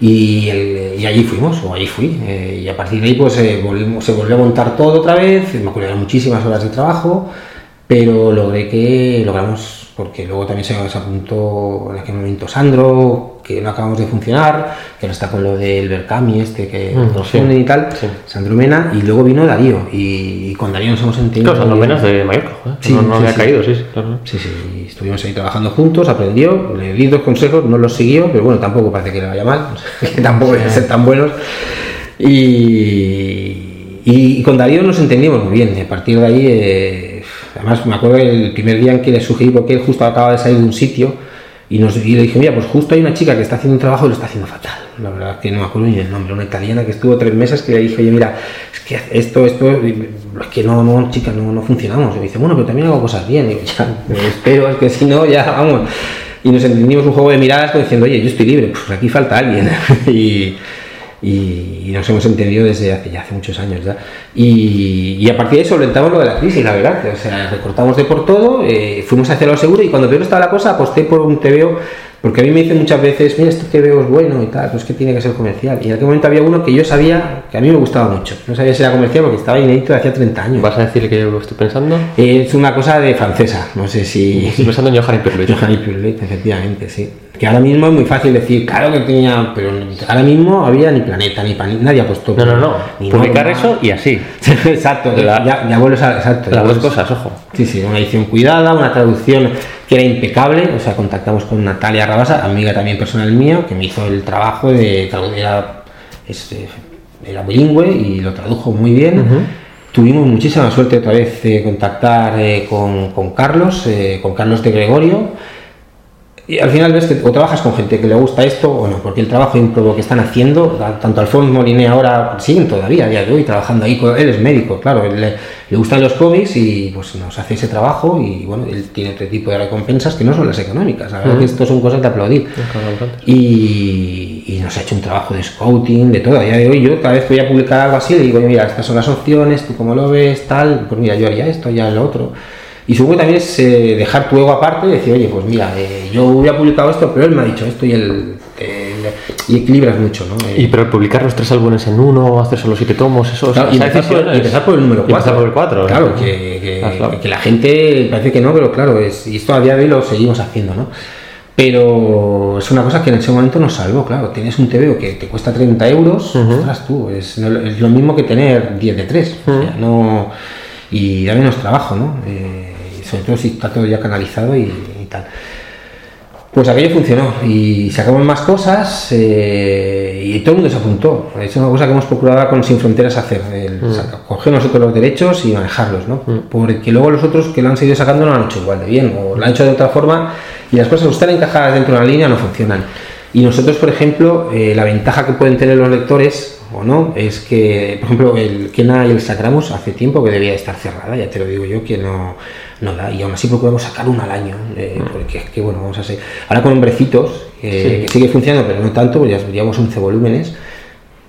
y, allí fuimos, o allí fui, eh, y a partir de ahí pues volvimos, se volvió a montar todo otra vez, me acuerdo muchísimas horas de trabajo, pero logré que logramos porque luego también se, apuntó en aquel momento Sandro, que no acabamos de funcionar, que no está con lo del Berkami este que mm, nos y tal, Sandro Mena, y luego vino Darío, y, con Darío nos hemos entendido. Claro, Sandro Mena es de Mallorca, ¿eh? no, había caído, sí, claro. Sí, sí, estuvimos ahí trabajando juntos, aprendió, le di dos consejos, no los siguió, pero bueno, tampoco parece que le vaya mal, *laughs* que tampoco deben ser tan buenos. Y, y, con Darío nos entendimos muy bien, y a partir de ahí... Eh, Además, me acuerdo el primer día en que le sugerí, porque él justo acaba de salir de un sitio, y, nos, y le dije, mira, pues justo hay una chica que está haciendo un trabajo y lo está haciendo fatal. La verdad es que no me acuerdo ni el nombre, una italiana que estuvo tres meses que le dije, oye, mira, es que esto, esto, es que no, no, chica, no, no funcionamos. Y me dice, bueno, pero también hago cosas bien. Y yo, ya, espero, es que si no, ya vamos. Y nos entendimos un juego de miradas diciendo, oye, yo estoy libre, pues aquí falta alguien. *laughs* y y, nos hemos entendido desde hace ya hace muchos años ya. Y, a partir de eso solventamos lo de la crisis, la verdad. O sea, recortamos de por todo, eh, fuimos hacia lo seguro y cuando peor estaba la cosa aposté por un TVO porque a mí me dicen muchas veces, mira, este TVO es bueno y tal, pues que tiene que ser comercial. Y en aquel momento había uno que yo sabía que a mí me gustaba mucho. No sabía si era comercial porque estaba inédito de hacía 30 años. ¿Vas a decir que yo lo estoy pensando? es una cosa de francesa, no sé si... Estoy pensando en Johanny Purlit. *laughs* Johanny Purlit, efectivamente, sí que ahora mismo es muy fácil decir, claro que tenía, pero ahora mismo había ni planeta, ni pan, nadie ha puesto. No, no, no. Publicar eso y así. *laughs* exacto, ya, ya, vuelves a. Exacto, las dos cosas, ojo. Sí, sí, una edición cuidada, una traducción que era impecable. O sea, contactamos con Natalia Rabasa, amiga también personal mío, que me hizo el trabajo de. Era, este, era bilingüe y lo tradujo muy bien. Tuvimos muchísima suerte otra vez de contactar eh, con, con, Carlos, eh, con Carlos de Gregorio y al final ves que o trabajas con gente que le gusta esto o no, porque el trabajo improbo que están haciendo, tanto Alfonso Moliné ahora siguen todavía a día de hoy trabajando ahí, él es médico, claro, él, le, gustan los cómics y pues nos hace ese trabajo y bueno, él tiene otro tipo de recompensas que no son las económicas, la verdad que esto son cosas de aplaudir. Y, y, nos ha hecho un trabajo de scouting, de todo, a día de hoy yo cada vez que voy a publicar algo así le digo, mira, estas son las opciones, tú cómo lo ves, tal, pues mira, yo haría esto, ya lo otro. Y supongo que también es eh, dejar tu ego aparte y decir, oye, pues mira, eh, yo hubiera publicado esto, pero él me ha dicho esto y él y equilibras mucho, ¿no? y pero publicar los tres álbumes en uno, hacer solo siete tomos, eso claro, y, empezar por, y, empezar por, el número 4. por el 4. Claro, que, que, que, la gente parece que no, pero claro, es, y esto a día de hoy lo seguimos haciendo, ¿no? Pero es una cosa que en ese momento nos salvó, claro. Tienes un TVO que te cuesta 30 euros, tú, es, es, lo mismo que tener 10 de 3. no, y da menos trabajo, ¿no? Eh, sobre todo si está todo ya canalizado y, tal. Pues aquello funcionó y sacamos más cosas eh, y todo el mundo se apuntó. Es una cosa que hemos procurado con Sin Fronteras hacer, el, mm. coger nosotros los derechos y manejarlos, ¿no? Mm. Porque luego los otros que lo han seguido sacando no lo han hecho igual de bien o lo han hecho de otra forma y las cosas están encajadas dentro de una línea no funcionan. Y nosotros, por ejemplo, eh, la ventaja que pueden tener los lectores o no es que, por ejemplo, el Kena y el Sacramos hace tiempo que debía estar cerrada, ya te lo digo yo, que no no da, y aún así procuramos sacar una al año, eh, porque es que bueno, vamos a seguir. Ahora con hombrecitos, que sigue funcionando, pero no tanto, pues ya llevamos 11 volúmenes,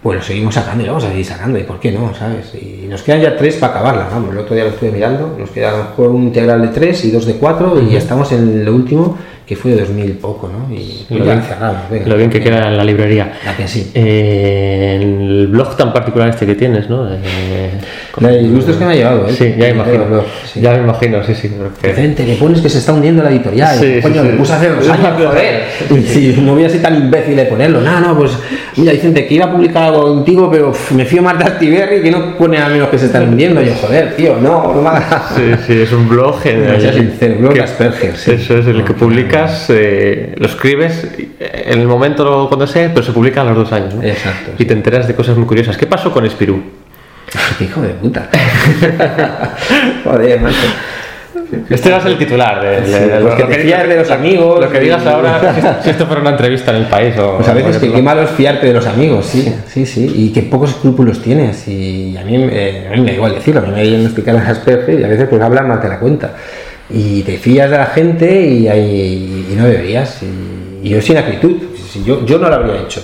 pues lo seguimos sacando y lo vamos a seguir sacando, y por qué no, ¿sabes? Y nos quedan ya tres para acabarla, el otro día lo estuve mirando, nos queda un juego integral de tres y dos de cuatro, y ya estamos en lo último, que fue de 2000 poco, ¿no? Y Lo bien- venga. Lo bien que queda en la librería. La que sí. Eh, el blog tan particular este que tienes, ¿no? Eh, La de disgustos que me ha llevado, ¿eh? Sí, ya me imagino. Blog, sí. Ya me imagino, sí, sí. porque- Vicente, que pones que se está hundiendo la editorial. Sí, Coño, sí. me puse hace dos años, *laughs* joder. Sí, no voy a ser tan imbécil de ponerlo. No, no, pues mira, Vicente, que iba a publicar algo contigo, pero me fío más de Actiberri que no pone a menos que se están hundiendo. Yo, joder, tío, no, no me. Sí, sí, es un blog. No, el- sincero, blog que- Asperger. Eso es, el que publicas, eh, lo escribes eh, en el momento cuando sea, pero se publica a los dos años. ¿no? Exacto, Y te enteras de cosas muy curiosas. ¿Qué pasó con Espirú? Qué *laughs* hijo de puta. *laughs* joder, macho. Este va a ser el titular de, Sí, de- de lo que te fías de los amigos Lo que digas ahora, *laughs* si- esto fuera una entrevista en el país o. Pues a veces que qué malo es fiarte de los amigos, sí, sí, sí, y qué pocos escrúpulos tienes. Y a mí, eh, a mí me da igual decirlo, a mí me diagnostican las Asperger y a veces pues hablan más de la cuenta. Y te fías de la gente y, y no deberías. Y, y yo sin acritud, yo, yo no lo habría hecho.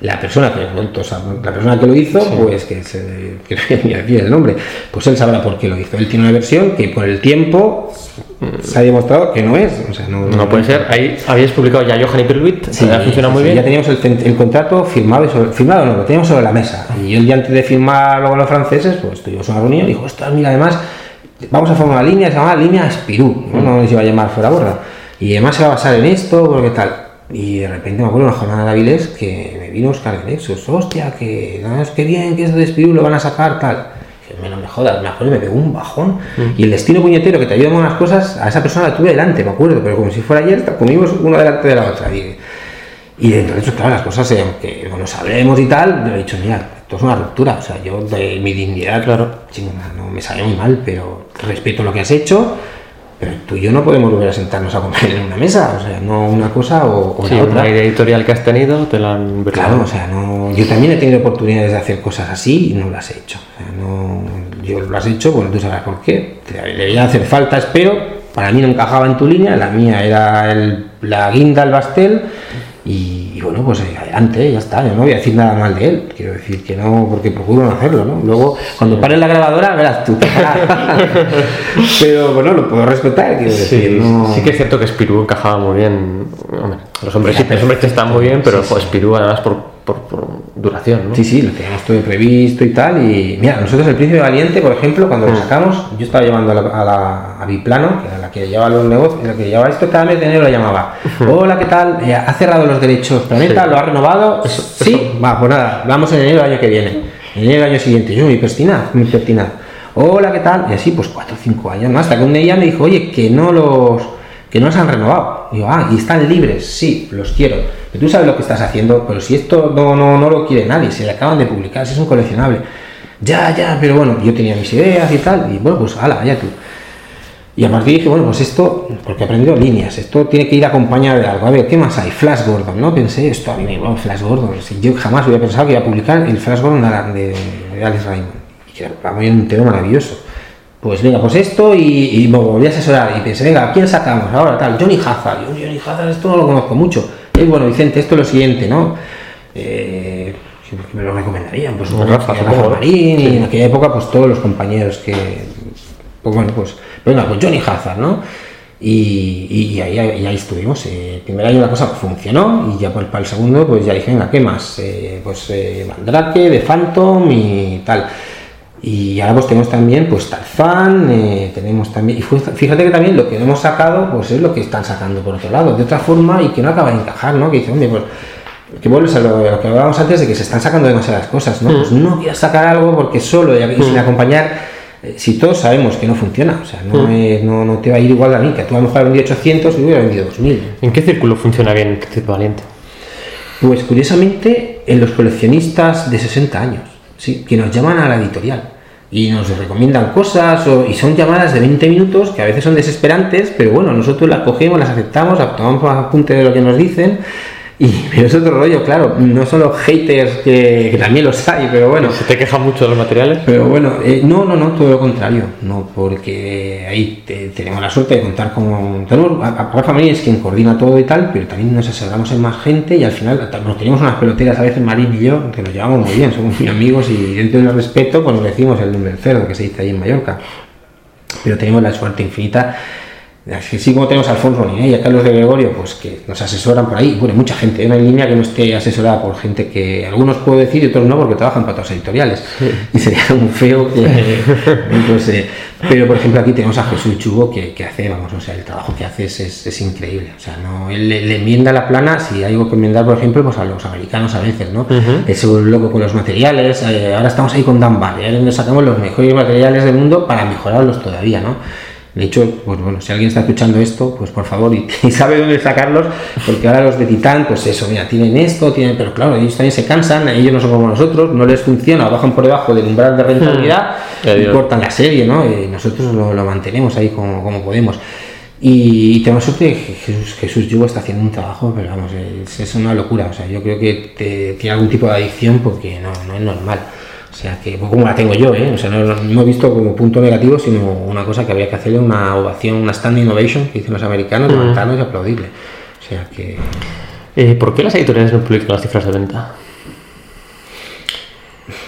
La persona que, o sea, la persona que lo hizo, pues que se que no el nombre, pues él sabrá por qué lo hizo. Él tiene una versión que por el tiempo se ha demostrado que no es. O sea, no, No puede ser. Ahí habíais publicado ya Johan y Pirluit, Sí, ha funcionado muy sí, bien. Ya teníamos el, el contrato firmado, y sobre- firmado no, lo teníamos sobre la mesa. Y el día antes de firmarlo con los franceses, pues tuvimos una reunión y dijo, ostras, mira, además, vamos a formar una línea, se llama línea Espirú, ¿no? no se iba a llamar fuera borda. Y además se va a basar en esto, porque tal. Y de repente me acuerdo una jornada de Avilés que me vino Oscar de Nexus, hostia, que no, es que bien, que esto de Espirú lo van a sacar, tal. "Me no me jodas, me acuerdo me pegó un bajón. Y el destino puñetero que te ayuda en unas cosas, a esa persona la tuve delante, me acuerdo, pero como si fuera ayer, comimos una delante de la otra. Y, y eso, claro, las cosas, eh, aunque no sabremos y tal, yo he dicho, mira, esto es una ruptura. O sea, yo de mi dignidad, claro, chingona, no me sabe muy mal, pero respeto lo que has hecho. Pero tú y yo no podemos volver a sentarnos a comer en una mesa, o sea, no una cosa o, o Sí, la otra. una idea editorial que has tenido, te la han Claro, o sea, no, yo también he tenido oportunidades de hacer cosas así y no las he hecho. O sea, no, yo lo has hecho, bueno, tú sabrás por qué. Te debería hacer falta, espero. Para mí no encajaba en tu línea, la mía era el- la guinda, el bastel. Y, y bueno, pues eh, adelante, ya está. Yo no voy a decir nada mal de él. Quiero decir que no, porque procuro no hacerlo, ¿no? Luego, cuando pare la grabadora, verás tú. *laughs* Pero bueno, lo puedo respetar, quiero Sí, decir. no- sí que es cierto que Spirú encajaba muy bien. Hombre, los hombres sí, los hombres están muy bien, pero joder, Spirú además por, por, por duración, ¿no? Sí, sí, lo teníamos todo previsto y tal. Y mira, nosotros el Príncipe Valiente, por ejemplo, cuando lo sacamos, yo estaba llevando a la, a la- a Biplano, que era la que llevaba los negocios, la que llevaba esto, cada mes de enero la llamaba. *laughs* Hola, ¿qué tal? Eh, ¿Ha cerrado los derechos Planeta? Sí. ¿Lo ha renovado? sí, va, pues nada, vamos en enero del año que viene. En enero del año siguiente, yo, muy pertinaz, muy pertinaz. Hola, ¿qué tal? Y así, pues cuatro o cinco años, ¿no? Hasta que un día me dijo, oye, que no los que no se han renovado. Digo, ah, y están libres, sí, los quiero. Pero tú sabes lo que estás haciendo, pero si esto no, no, no lo quiere nadie, se le acaban de publicar, si es un coleccionable. Ya, ya, pero bueno, yo tenía mis ideas y tal, y bueno, pues ala, vaya tú. Y a partir dije, bueno, pues esto, porque he aprendido líneas, esto tiene que ir acompañado de algo. A ver, ¿qué más hay? Flash Gordon, ¿no? Pensé, esto a mí Flash Gordon. Si yo jamás hubiera pensado que iba a publicar el Flash Gordon de, Alex Raymond. Y que era muy entero maravilloso. Pues venga, pues esto y, y me volví a asesorar y pensé, venga, ¿a quién sacamos ahora? Tal, Johnny Hazard. Yo, Johnny Hazard, esto no lo conozco mucho. Y bueno, Vicente, esto es lo siguiente, ¿no? Eh, porque me lo recomendarían, pues supongo Rafa. Marín, y en aquella época, pues todos los compañeros que. Pues bueno, pues, venga, pues Johnny Hazard, ¿no? Y, y- y ahí, y ahí estuvimos. Eh, el primer año la cosa funcionó y ya pues, para el segundo, pues ya dije, venga, ¿qué más? Eh, pues eh, Mandrake, de Phantom y tal. Y ahora pues tenemos también pues Tarzán, eh, tenemos también, y fíjate que también lo que hemos sacado pues es lo que están sacando por otro lado, de otra forma y que no acaba de encajar, ¿no? Que dice, hombre, pues que vuelves a lo, que hablábamos antes de que se están sacando demasiadas cosas, ¿no? Pues no quieras sacar algo porque solo y y sin acompañar, eh, si todos sabemos que no funciona, o sea, no, es- no, no te va a ir igual a mí, que tú a lo mejor vendido 800 y yo hubiera vendido 2000. ¿En qué círculo funciona bien Príncipe Valiente? Pues curiosamente en los coleccionistas de 60 años, sí, que nos llaman a la editorial y nos recomiendan cosas o- y son llamadas de 20 minutos que a veces son desesperantes, pero bueno, nosotros las cogemos, las aceptamos, tomamos apunte de lo que nos dicen y pero es otro rollo, claro, no son los haters que, que también los hay, pero bueno. ¿Se te queja mucho de los materiales? Pero bueno, eh, no, no, no, todo lo contrario, no, porque ahí te- tenemos la suerte de contar con. Tenemos, a, a Rafa Marín es quien coordina todo y tal, pero también nos asesoramos en más gente y al final nos tenemos unas peloteras a veces Marín y yo, que nos llevamos muy bien, somos muy amigos y dentro del respeto, pues nos decimos el nombre del cerdo que se dice ahí en Mallorca. Pero tenemos la suerte infinita Así como tenemos a Alfonso Niné y a Carlos de Gregorio, pues que nos asesoran por ahí. Bueno, mucha gente, no hay línea que no esté asesorada por gente que algunos puedo decir y otros no, porque trabajan para otras editoriales. Y sería muy feo que. *laughs* entonces, pero por ejemplo, aquí tenemos a Jesús Chugo que, que hace, vamos, o sea, el trabajo que hace es, es, increíble. O sea, no, él le, enmienda la plana si hay algo que enmendar, por ejemplo, pues a los americanos a veces, ¿no? Es un loco con los materiales. Eh, ahora estamos ahí con Dan Barry, donde sacamos los mejores materiales del mundo para mejorarlos todavía, ¿no? De hecho, pues bueno, si alguien está escuchando esto, pues por favor, *laughs* y, sabe dónde sacarlos, porque ahora los de Titán, pues eso, mira, tienen esto, tienen, pero claro, ellos también se cansan, ellos no son como nosotros, no les funciona, bajan por debajo del umbral de rentabilidad, *laughs* y cortan la serie, ¿no? Y nosotros lo, mantenemos ahí como, como podemos. Y, tenemos suerte que Jesús, Jesús Yugo está haciendo un trabajo, pero vamos, es, una locura. O sea, yo creo que te, tiene algún tipo de adicción porque no, no es normal. O sea, que pues, como la tengo yo, ¿eh? O sea, no, no, he visto como punto negativo, sino una cosa que había que hacerle una ovación, una standing innovation que dicen los americanos, levantarnos y aplaudirle. O sea que. Eh, ¿Por qué las editoriales no publican las cifras de venta?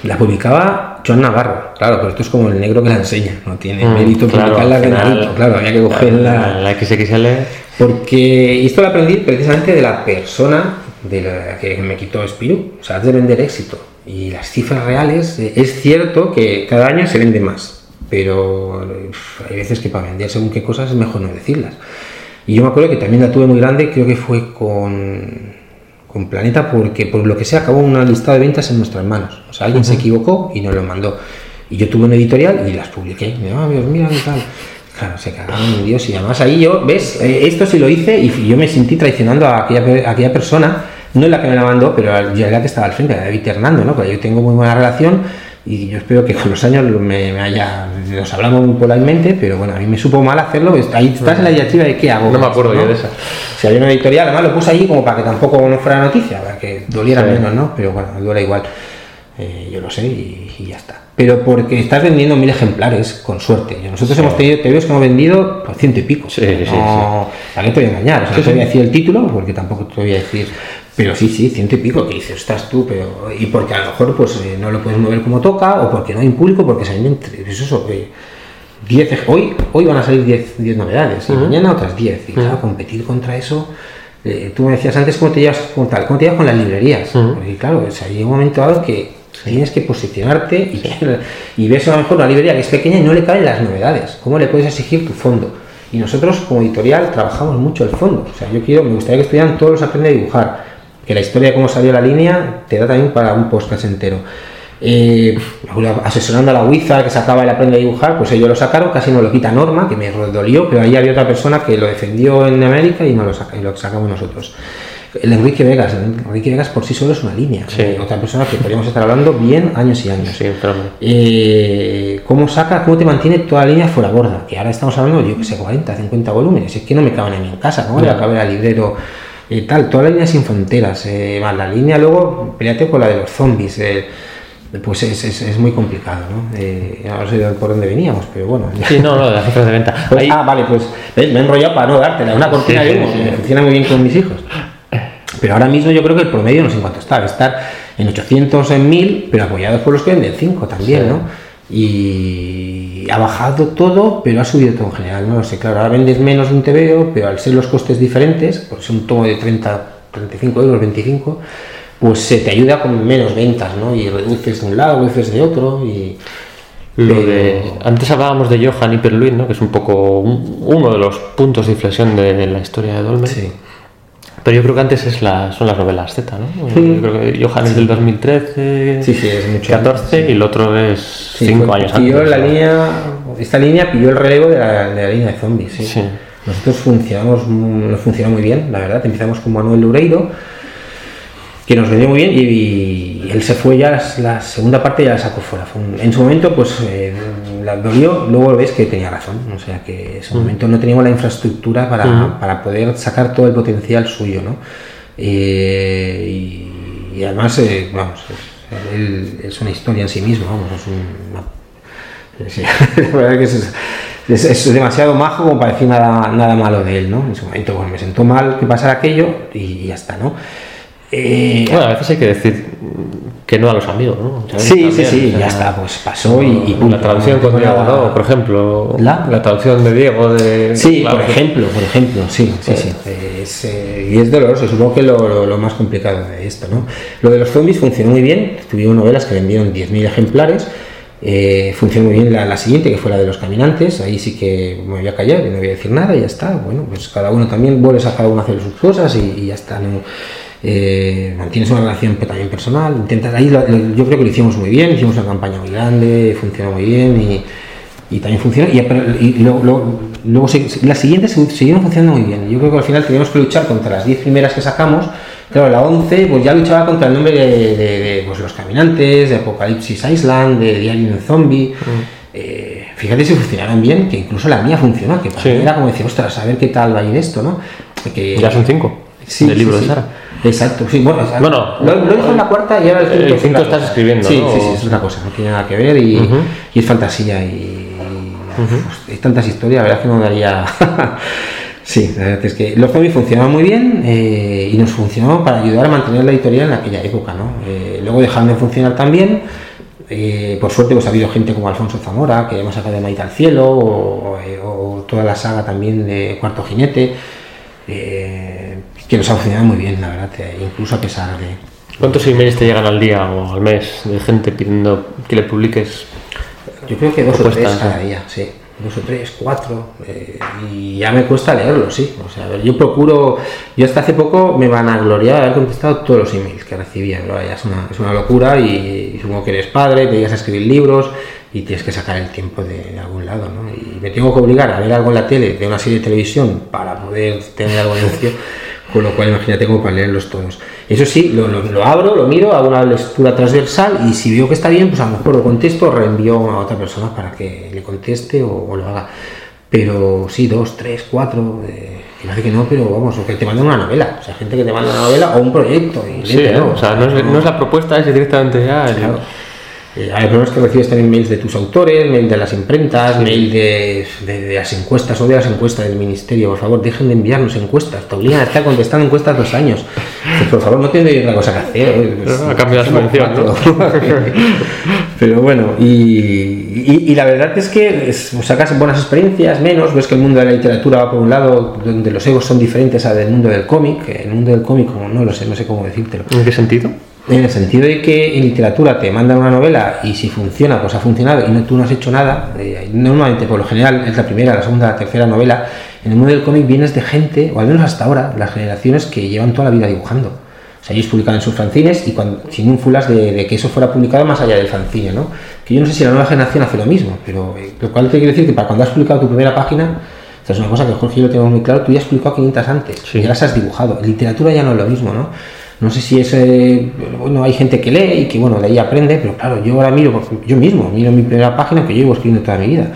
La publicaba Joan Navarro, claro, pero esto es como el negro que la enseña, no tiene mm, mérito claro, publicarla de claro, había que cogerla. La, XXL. Porque esto lo aprendí precisamente de la persona de la que me quitó Spiro, o sea, has de vender éxito y las cifras reales, eh, es cierto que cada año se vende más, pero hay veces que para vender según qué cosas es mejor no decirlas. Y yo me acuerdo que también la tuve muy grande, creo que fue con, con Planeta, porque por lo que sea acabó una lista de ventas en nuestras manos. O sea, alguien se equivocó y nos lo mandó. Y yo tuve un editorial y las publiqué. Ah, mira, qué tal. Claro, se cagaron en Dios. Y además ahí yo, ¿ves? Eh, esto sí lo hice y yo me sentí traicionando a aquella, a aquella persona no es la que me la mandó, pero ya era la que estaba al frente, la David Hernando, ¿no? Porque yo tengo muy buena relación y yo espero que con los años me, haya. Nos hablamos muy polarmente, pero bueno, a mí me supo mal hacerlo. Pues ahí estás en la diatriba de qué hago. No me acuerdo yo de esa. Si había una editorial, además lo puse ahí como para que tampoco no fuera noticia, para que doliera menos, ¿no? Pero bueno, duele igual. Eh, yo lo sé y, ya está. Pero porque estás vendiendo mil ejemplares, con suerte. Nosotros hemos tenido TVs que hemos vendido por ciento y pico. Sí, sí, sí. ¿A qué te voy a engañar? O sea, no te voy a decir el título, porque tampoco te voy a decir pero sí, sí, ciento y pico, que dices, estás tú, pero. Y porque a lo mejor pues eh, no lo puedes mover como toca, o porque no hay público, porque salen entre. Pues eso, eh, hoy, hoy van a salir 10 novedades, y mañana otras 10. Y claro, competir contra eso. Eh, tú me decías antes cómo te llevas con tal, cómo te llevas con las librerías. Porque claro, o sea, llega un momento dado que tienes que posicionarte y, y ves a lo mejor una librería que es pequeña y no le caen las novedades. ¿Cómo le puedes exigir tu fondo? Y nosotros como editorial trabajamos mucho el fondo. O sea, yo quiero, me gustaría que estudiaran todos los aprende a dibujar que la historia de cómo salió la línea te da también para un podcast entero. Eh, asesorando a la Wiza que sacaba el aprende a dibujar, pues ellos lo sacaron, casi no lo quita Norma, que me dolió, pero ahí había otra persona que lo defendió en América y no lo, saca, y lo sacamos nosotros. El Enrique Vegas, Enrique Vegas por sí solo es una línea, otra persona que podríamos estar hablando bien años y años. Sí, eh, ¿Cómo saca, cómo te mantiene toda la línea fuera borda? Que ahora estamos hablando, yo que sé, 40, 50 volúmenes, es que no me caben en mi casa, ¿cómo le va a caber al librero? Y tal, toda la línea sin fronteras. Eh, la línea luego, peleate con la de los zombies. Eh, pues es, es, es, muy complicado, ¿no? Eh, no sé por dónde veníamos, pero bueno. Sí, no, no, de las cifras de venta. *laughs* Pues, Ah, vale, pues me he enrollado para no dártela. Una cortina de humo, me funciona muy bien con mis hijos. Pero ahora mismo yo creo que el promedio no sé en cuánto está, estar en 800, en 1000, pero apoyados por los que venden 5 también, ¿no? Y ha bajado todo, pero ha subido todo en general. No lo sé, claro, ahora vendes menos un TVO, pero al ser los costes diferentes, por ser un tomo de 30, 35 euros, 25, pues se te ayuda con menos ventas, ¿no? Y reduces de un lado, reduces de otro y... Lo de, antes hablábamos de Johan Hyperluin, ¿no? que es un poco uno de los puntos de inflexión de la historia de Dolmen. Sí. Pero yo creo que antes es la, son las novelas Z, ¿no? Yo creo que Johan es del 2013, sí, sí, es mucho 14 y el otro es 5 años antes. La línea, esta línea pilló el relevo de la, de la línea de zombies. Sí. Nosotros funcionamos, nos funcionó muy bien, la verdad. Empezamos con Manuel Loureiro que nos vendió muy bien y, él se fue ya, la, segunda parte ya la sacó fuera. en su momento, pues eh, la dolió, luego ves que tenía razón, o sea que en su mm. momento no teníamos la infraestructura para, mm. para poder sacar todo el potencial suyo, ¿no? Eh, y, además, eh, vamos, es, es, una historia en sí mismo, vamos, es un... *laughs* verdad que es, es, demasiado majo como para decir nada, nada malo de él, ¿no? En su momento, bueno, me sentó mal que pasara aquello y ya está, ¿no? Eh, bueno, a veces hay que decir que no a los amigos, ¿no? ¿Sabes? Sí, sí, sí, ya está, pues pasó y, y La traducción con Diego, ¿no? Por ejemplo, ¿La? la traducción de Diego de... Sí, Claro, por ejemplo, por ejemplo, sí, sí, sí. Es, eh, y es doloroso, supongo que lo, lo- lo más complicado de esto, ¿no? Lo de los zombies funcionó muy bien, tuvieron novelas que vendieron 10.000 ejemplares, eh, funcionó muy bien la, la siguiente, que fue la de los caminantes, ahí sí que me voy a callar y no voy a decir nada y ya está, bueno, pues cada uno también vuelves a cada uno a hacer sus cosas y, y ya está, ¿no? Eh, mantienes una relación también personal, intentas, ahí lo- lo- yo creo que lo hicimos muy bien, hicimos una campaña muy grande, funcionó muy bien y, y también funcionó. Y, y luego, luego- las siguientes siguieron funcionando muy bien. Yo creo que al final teníamos que luchar contra las 10 primeras que sacamos. Claro, la 11 pues ya luchaba contra el nombre de, de- de, pues, Los Caminantes, de Apocalipsis Island, de Diario Zombie. Eh, fíjate si funcionaron bien, que incluso la mía funcionó, que para Sí. mí era como decir, ostras, a ver qué tal va a ir esto, ¿no? Que, Ya son cinco Sí, del libro sí. de Sara. Exacto, sí, bueno, o sea, Bueno, lo, lo en la cuarta y ahora el el quinto es quinto estás escribiendo, Sí, ¿no? sí, sí, es otra cosa, no tiene nada que ver y, es fantasía y, pues, hay tantas historias, la verdad es que no daría... *laughs* sí, la verdad es que los zombies funcionaban muy bien eh, y nos funcionó para ayudar a mantener la editorial en aquella época, ¿no? Eh, luego dejaron de funcionar también. Eh, por suerte pues ha habido gente como Alfonso Zamora que hemos sacado de Maite al Cielo o, o toda la saga también de Cuarto Jinete eh, que nos ha funcionado muy bien la verdad incluso a pesar de, ¿Cuántos emails te llegan al día o al mes de gente pidiendo que le publiques? Yo creo que dos o tres cada día, sí. Dos o tres, cuatro. eh, y ya me cuesta leerlo, sí. O sea, a ver, yo procuro. Yo hasta hace poco me van a gloriar de haber contestado todos los emails que recibía. pero vaya, es, una, es una locura y, y supongo que eres padre, te llegas a escribir libros y tienes que sacar el tiempo de, de algún lado, ¿no? Y me tengo que obligar a ver algo en la tele, de una serie de televisión, para poder tener algo de ocio. *laughs* Con lo cual, imagínate como para leerlos todos. Eso sí, lo, lo- lo abro, lo miro, hago una lectura transversal y si veo que está bien, pues a lo mejor lo contesto, reenvío a otra persona para que le conteste o, o lo haga. Pero sí, dos, tres, cuatro, eh, que no, pero vamos, o que te mandan una novela. O sea, gente que te manda una novela o un proyecto. Y Sí, ¿eh? o sea, no es, no es la propuesta, es directamente ya el... Claro. Eh, hay problemas que recibes también mails de tus autores, mail de las imprentas, mail de, de- de las encuestas o de las encuestas del ministerio. Por favor, dejen de enviarnos encuestas. Te obligan a estar contestando encuestas dos años. Pues, por favor, no tienen otra cosa que hacer. pues, A cambio de la subvención, ¿no? *laughs* Pero bueno, y, y- y la verdad es que es- sacas buenas experiencias, menos, ves que el mundo de la literatura va por un lado, donde los egos son diferentes al del mundo del cómic. El mundo del cómic, como no lo sé, no sé cómo decírtelo. ¿En qué sentido? En el sentido de que en literatura te mandan una novela y si funciona, pues ha funcionado y no, tú no has hecho nada. eh, normalmente, por lo general, es la primera, la segunda, la tercera novela. En el mundo del cómic vienes de gente, o al menos hasta ahora, las generaciones que llevan toda la vida dibujando. O sea, ellos publican en sus fanzines y cuando, sin ínfulas de, de que eso fuera publicado más allá del fanzine, ¿no? Que yo no sé si la nueva generación hace lo mismo, pero eh, lo cual te quiere decir que para cuando has publicado tu primera página, es una cosa que Jorge y yo tenemos muy claro, tú ya has publicado 500 antes, Sí. ya las has dibujado. Literatura ya no es lo mismo, ¿no? No sé si es, eh, bueno, hay gente que lee y que, bueno, de ahí aprende, pero claro, yo ahora miro, yo mismo, miro mi primera página que yo llevo escribiendo toda mi vida.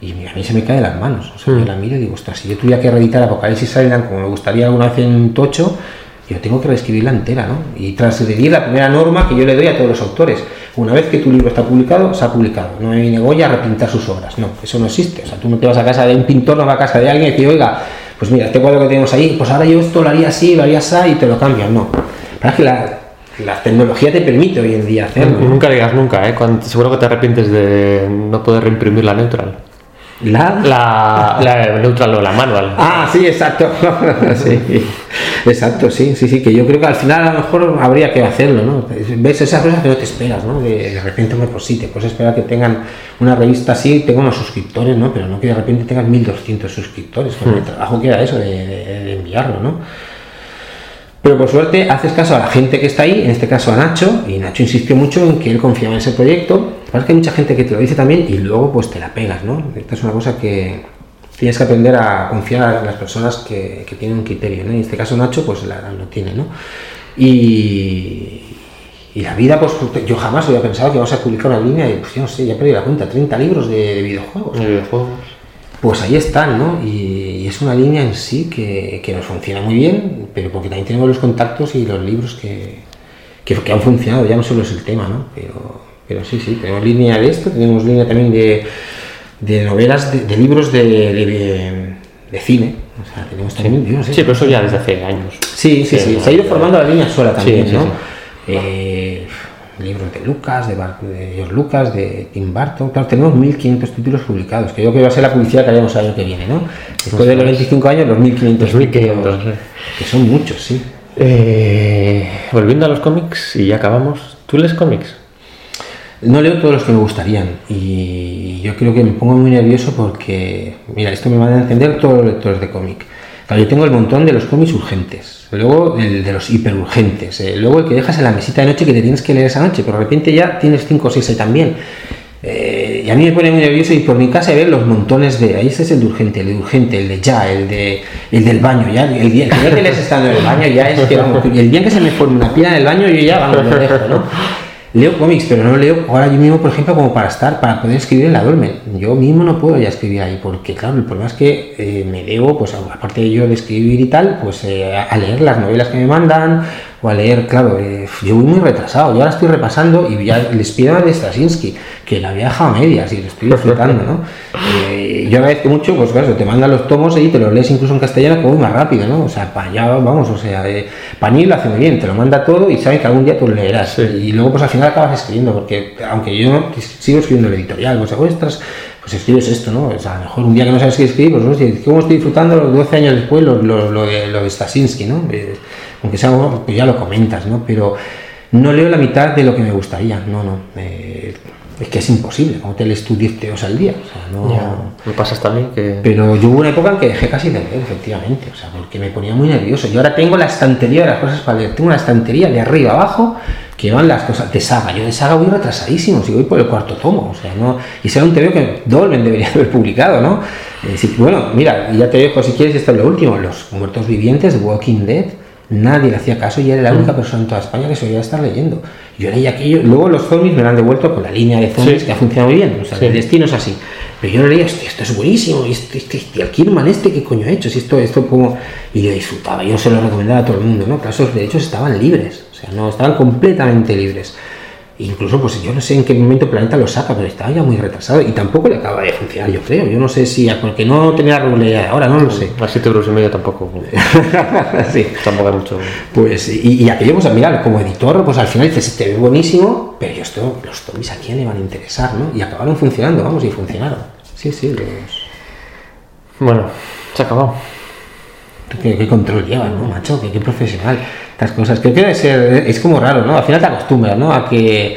Y a mí se me cae de las manos. O sea, yo la miro y digo, ostras, si yo tuviera que reeditar Apocalipsis Island como me gustaría alguna vez en Tocho, yo tengo que reescribirla entera, ¿no? Y transgredir la primera norma que yo le doy a todos los autores. Una vez que tu libro está publicado, se ha publicado. No me viene Goya a repintar sus obras. No, eso no existe. O sea, tú no te vas a casa de un pintor, no vas a casa de alguien y te oiga, pues mira, este cuadro que tenemos ahí, pues ahora yo esto lo haría así, lo haría así y te lo cambian. No. Que la, la tecnología te permite hoy en día hacerlo. Nunca digas nunca, ¿eh? Cuando- seguro que te arrepientes de no poder reimprimir la neutral. La... La, la neutral o la manual. Ah, sí, exacto. *laughs* sí, exacto, sí, sí, sí, que yo creo que al final a lo mejor habría que hacerlo, ¿no? Ves esas cosas que no te esperas, ¿no? De, de repente, pues sí, te puedes esperar que tengan una revista así, tenga unos suscriptores, ¿no? Pero no que de repente tengan 1200 suscriptores, con el trabajo que era eso de, de- de enviarlo, ¿no? Pero por suerte haces caso a la gente que está ahí, en este caso a Nacho, y Nacho insistió mucho en que él confiaba en ese proyecto. Lo que pasa es que hay mucha gente que te lo dice también y luego pues te la pegas, ¿no? Esta es una cosa que tienes que aprender a confiar en las personas que, que tienen un criterio, ¿no? Y en este caso Nacho pues la, lo tiene, ¿no? Y, y la vida, pues yo jamás había pensado que vamos a publicar una línea de, pues yo no sé, ya perdí la cuenta, 30 libros de, de videojuegos De videojuegos. pues ahí están, ¿no? Y, y es una línea en sí que, que nos funciona muy bien, pero porque también tenemos los contactos y los libros que, que, que han funcionado, ya no solo es el tema, ¿no? Pero, pero sí, sí, tenemos línea de esto, tenemos línea también de, de novelas, de, de libros de, de, de cine, o sea, tenemos también, yo no sé, Sí, pero eso ya desde hace años. Sí, sí, sí, Sí, se ha ido formando la línea sola también, Sí, sí, ¿no? sí. Eh, libros de Lucas, de, Bar- de George Lucas, de Tim Burton. Claro, tenemos 1500 títulos publicados, que yo creo que va a ser la publicidad que haremos el año que viene, ¿no? Después de los 25 años, los 1500. 1500, títulos. Que son muchos, sí. Eh, volviendo a los cómics y ya acabamos. ¿Tú lees cómics? No leo todos los que me gustarían y yo creo que me pongo muy nervioso porque, mira, esto me van a entender todos los lectores de cómic. Yo tengo el montón de los cómics urgentes, luego el de los hiperurgentes, eh, luego el que dejas en la mesita de noche que te tienes que leer esa noche, pero de repente ya tienes 5 o 6 ahí también. Eh, y a mí me pone muy nervioso ir por mi casa y ver los montones de. Ahí este es el de urgente, el de urgente, el de ya, el de el del baño. Ya, el día, el día que estando en el baño ya es que vamos, el día que se me forme una pila en el baño yo ya vamos, lo dejo, ¿no? Leo cómics, pero no leo ahora yo mismo, por ejemplo, como para estar, para poder escribir en la Dolmen. Yo mismo no puedo ya escribir ahí, porque claro, el problema es que eh, me debo, pues aparte de yo escribir y tal, pues eh, a leer las novelas que me mandan, o a leer, claro, eh, yo voy muy retrasado. Yo ahora estoy repasando y ya les pido de Straczynski, que la dejado a medias y lo estoy disfrutando, ¿no? *laughs* Eh, yo agradezco mucho, pues claro, te mandan los tomos y te los lees incluso en castellano como más rápido, ¿no? O sea, para allá, vamos, o sea, eh, Panini lo hace muy bien, te lo manda todo y saben que algún día tú lo leerás. Y luego, pues al final acabas escribiendo, porque aunque yo sigo escribiendo el editorial, pues estas pues escribes esto, ¿no? O sea, a lo mejor un día que no sabes qué escribir, pues hostia, ¿cómo estoy disfrutando los 12 años después lo, lo, lo de, lo de Straczynski, ¿no? Eh, aunque sea, pues ya lo comentas, ¿no? Pero no leo la mitad de lo que me gustaría, no, no. eh, es que es imposible, ¿cómo te lees tú 10 teos al día? O sea, no... Me pasas también que. Pero yo hubo una época en que dejé casi de leer, efectivamente, o sea, porque me ponía muy nervioso. Yo ahora tengo la estantería de las cosas para leer, tengo una estantería de arriba abajo que van las cosas de saga. Yo de saga voy retrasadísimo, si voy por el cuarto tomo, o sea, no. Y será un TVO que Dolmen debería *laughs* haber publicado, ¿no? Eh, bueno, mira, ya te dejo si quieres, esto es lo último, los muertos vivientes de Walking Dead. Nadie le hacía caso y era la única persona en toda España que solía estar leyendo. Yo leí aquello, luego los zombies me lo han devuelto con la línea de zombies Sí. que ha funcionado muy bien, o sea, Sí. el destino es así. Pero yo lo leía, hostia, esto es buenísimo, y este, este, este, el Kirman este, ¿qué coño ha hecho? Si esto, esto como... Y yo disfrutaba, yo se lo recomendaba a todo el mundo, ¿no? Claro, esos derechos estaban libres, o sea, no, estaban completamente libres. Incluso, pues yo no sé en qué momento Planeta lo saca, pero estaba ya muy retrasado y tampoco le acaba de funcionar, yo creo. Yo no sé si, porque no tenía la regularidad ahora, no lo sé. A 7 euros y medio tampoco. *laughs* sí. tampoco mucho. Pues, y, y aquello, pues mira, como editor, pues al final dices, te ve buenísimo, pero yo esto, los zombies a quién le van a interesar, ¿no? Y acabaron funcionando, vamos, y funcionaron. Sí, sí, los... Bueno, se ha acabado. ¿Qué, qué control llevas, ¿no, macho? ¿Qué, qué profesional. Estas cosas. Creo que debe ser, es como raro, ¿no? Al final te acostumbras, ¿no? A que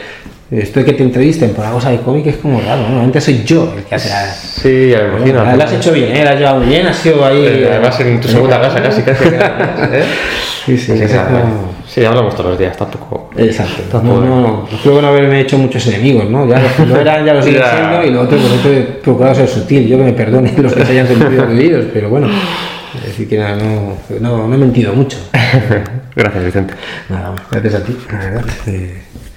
esto de que te entrevisten por algo de cómic es como raro, ¿no? Normalmente soy yo el que hace la... Sí, me imagino. Lo has hecho bien, ¿eh? Lo has llevado bien, has sido ahí... Eh, Además, en tu segunda casa casi, casi. *laughs* ¿eh? Sí, sí, es nada, como- Sí, hablamos todos los días, tampoco. Exacto. Tampoco- No, no, no. Creo que no haberme hecho muchos enemigos, ¿no? Ya los no eran, ya lo siguen *laughs* Ya. siendo y lo otro, pues otro he procurado ser sutil. Yo que me perdone *laughs* los que se hayan sentido agredidos, pero bueno. Nada, no, no, no he mentido mucho. *laughs* Gracias, Vicente. Nada, gracias a ti, la verdad. Eh,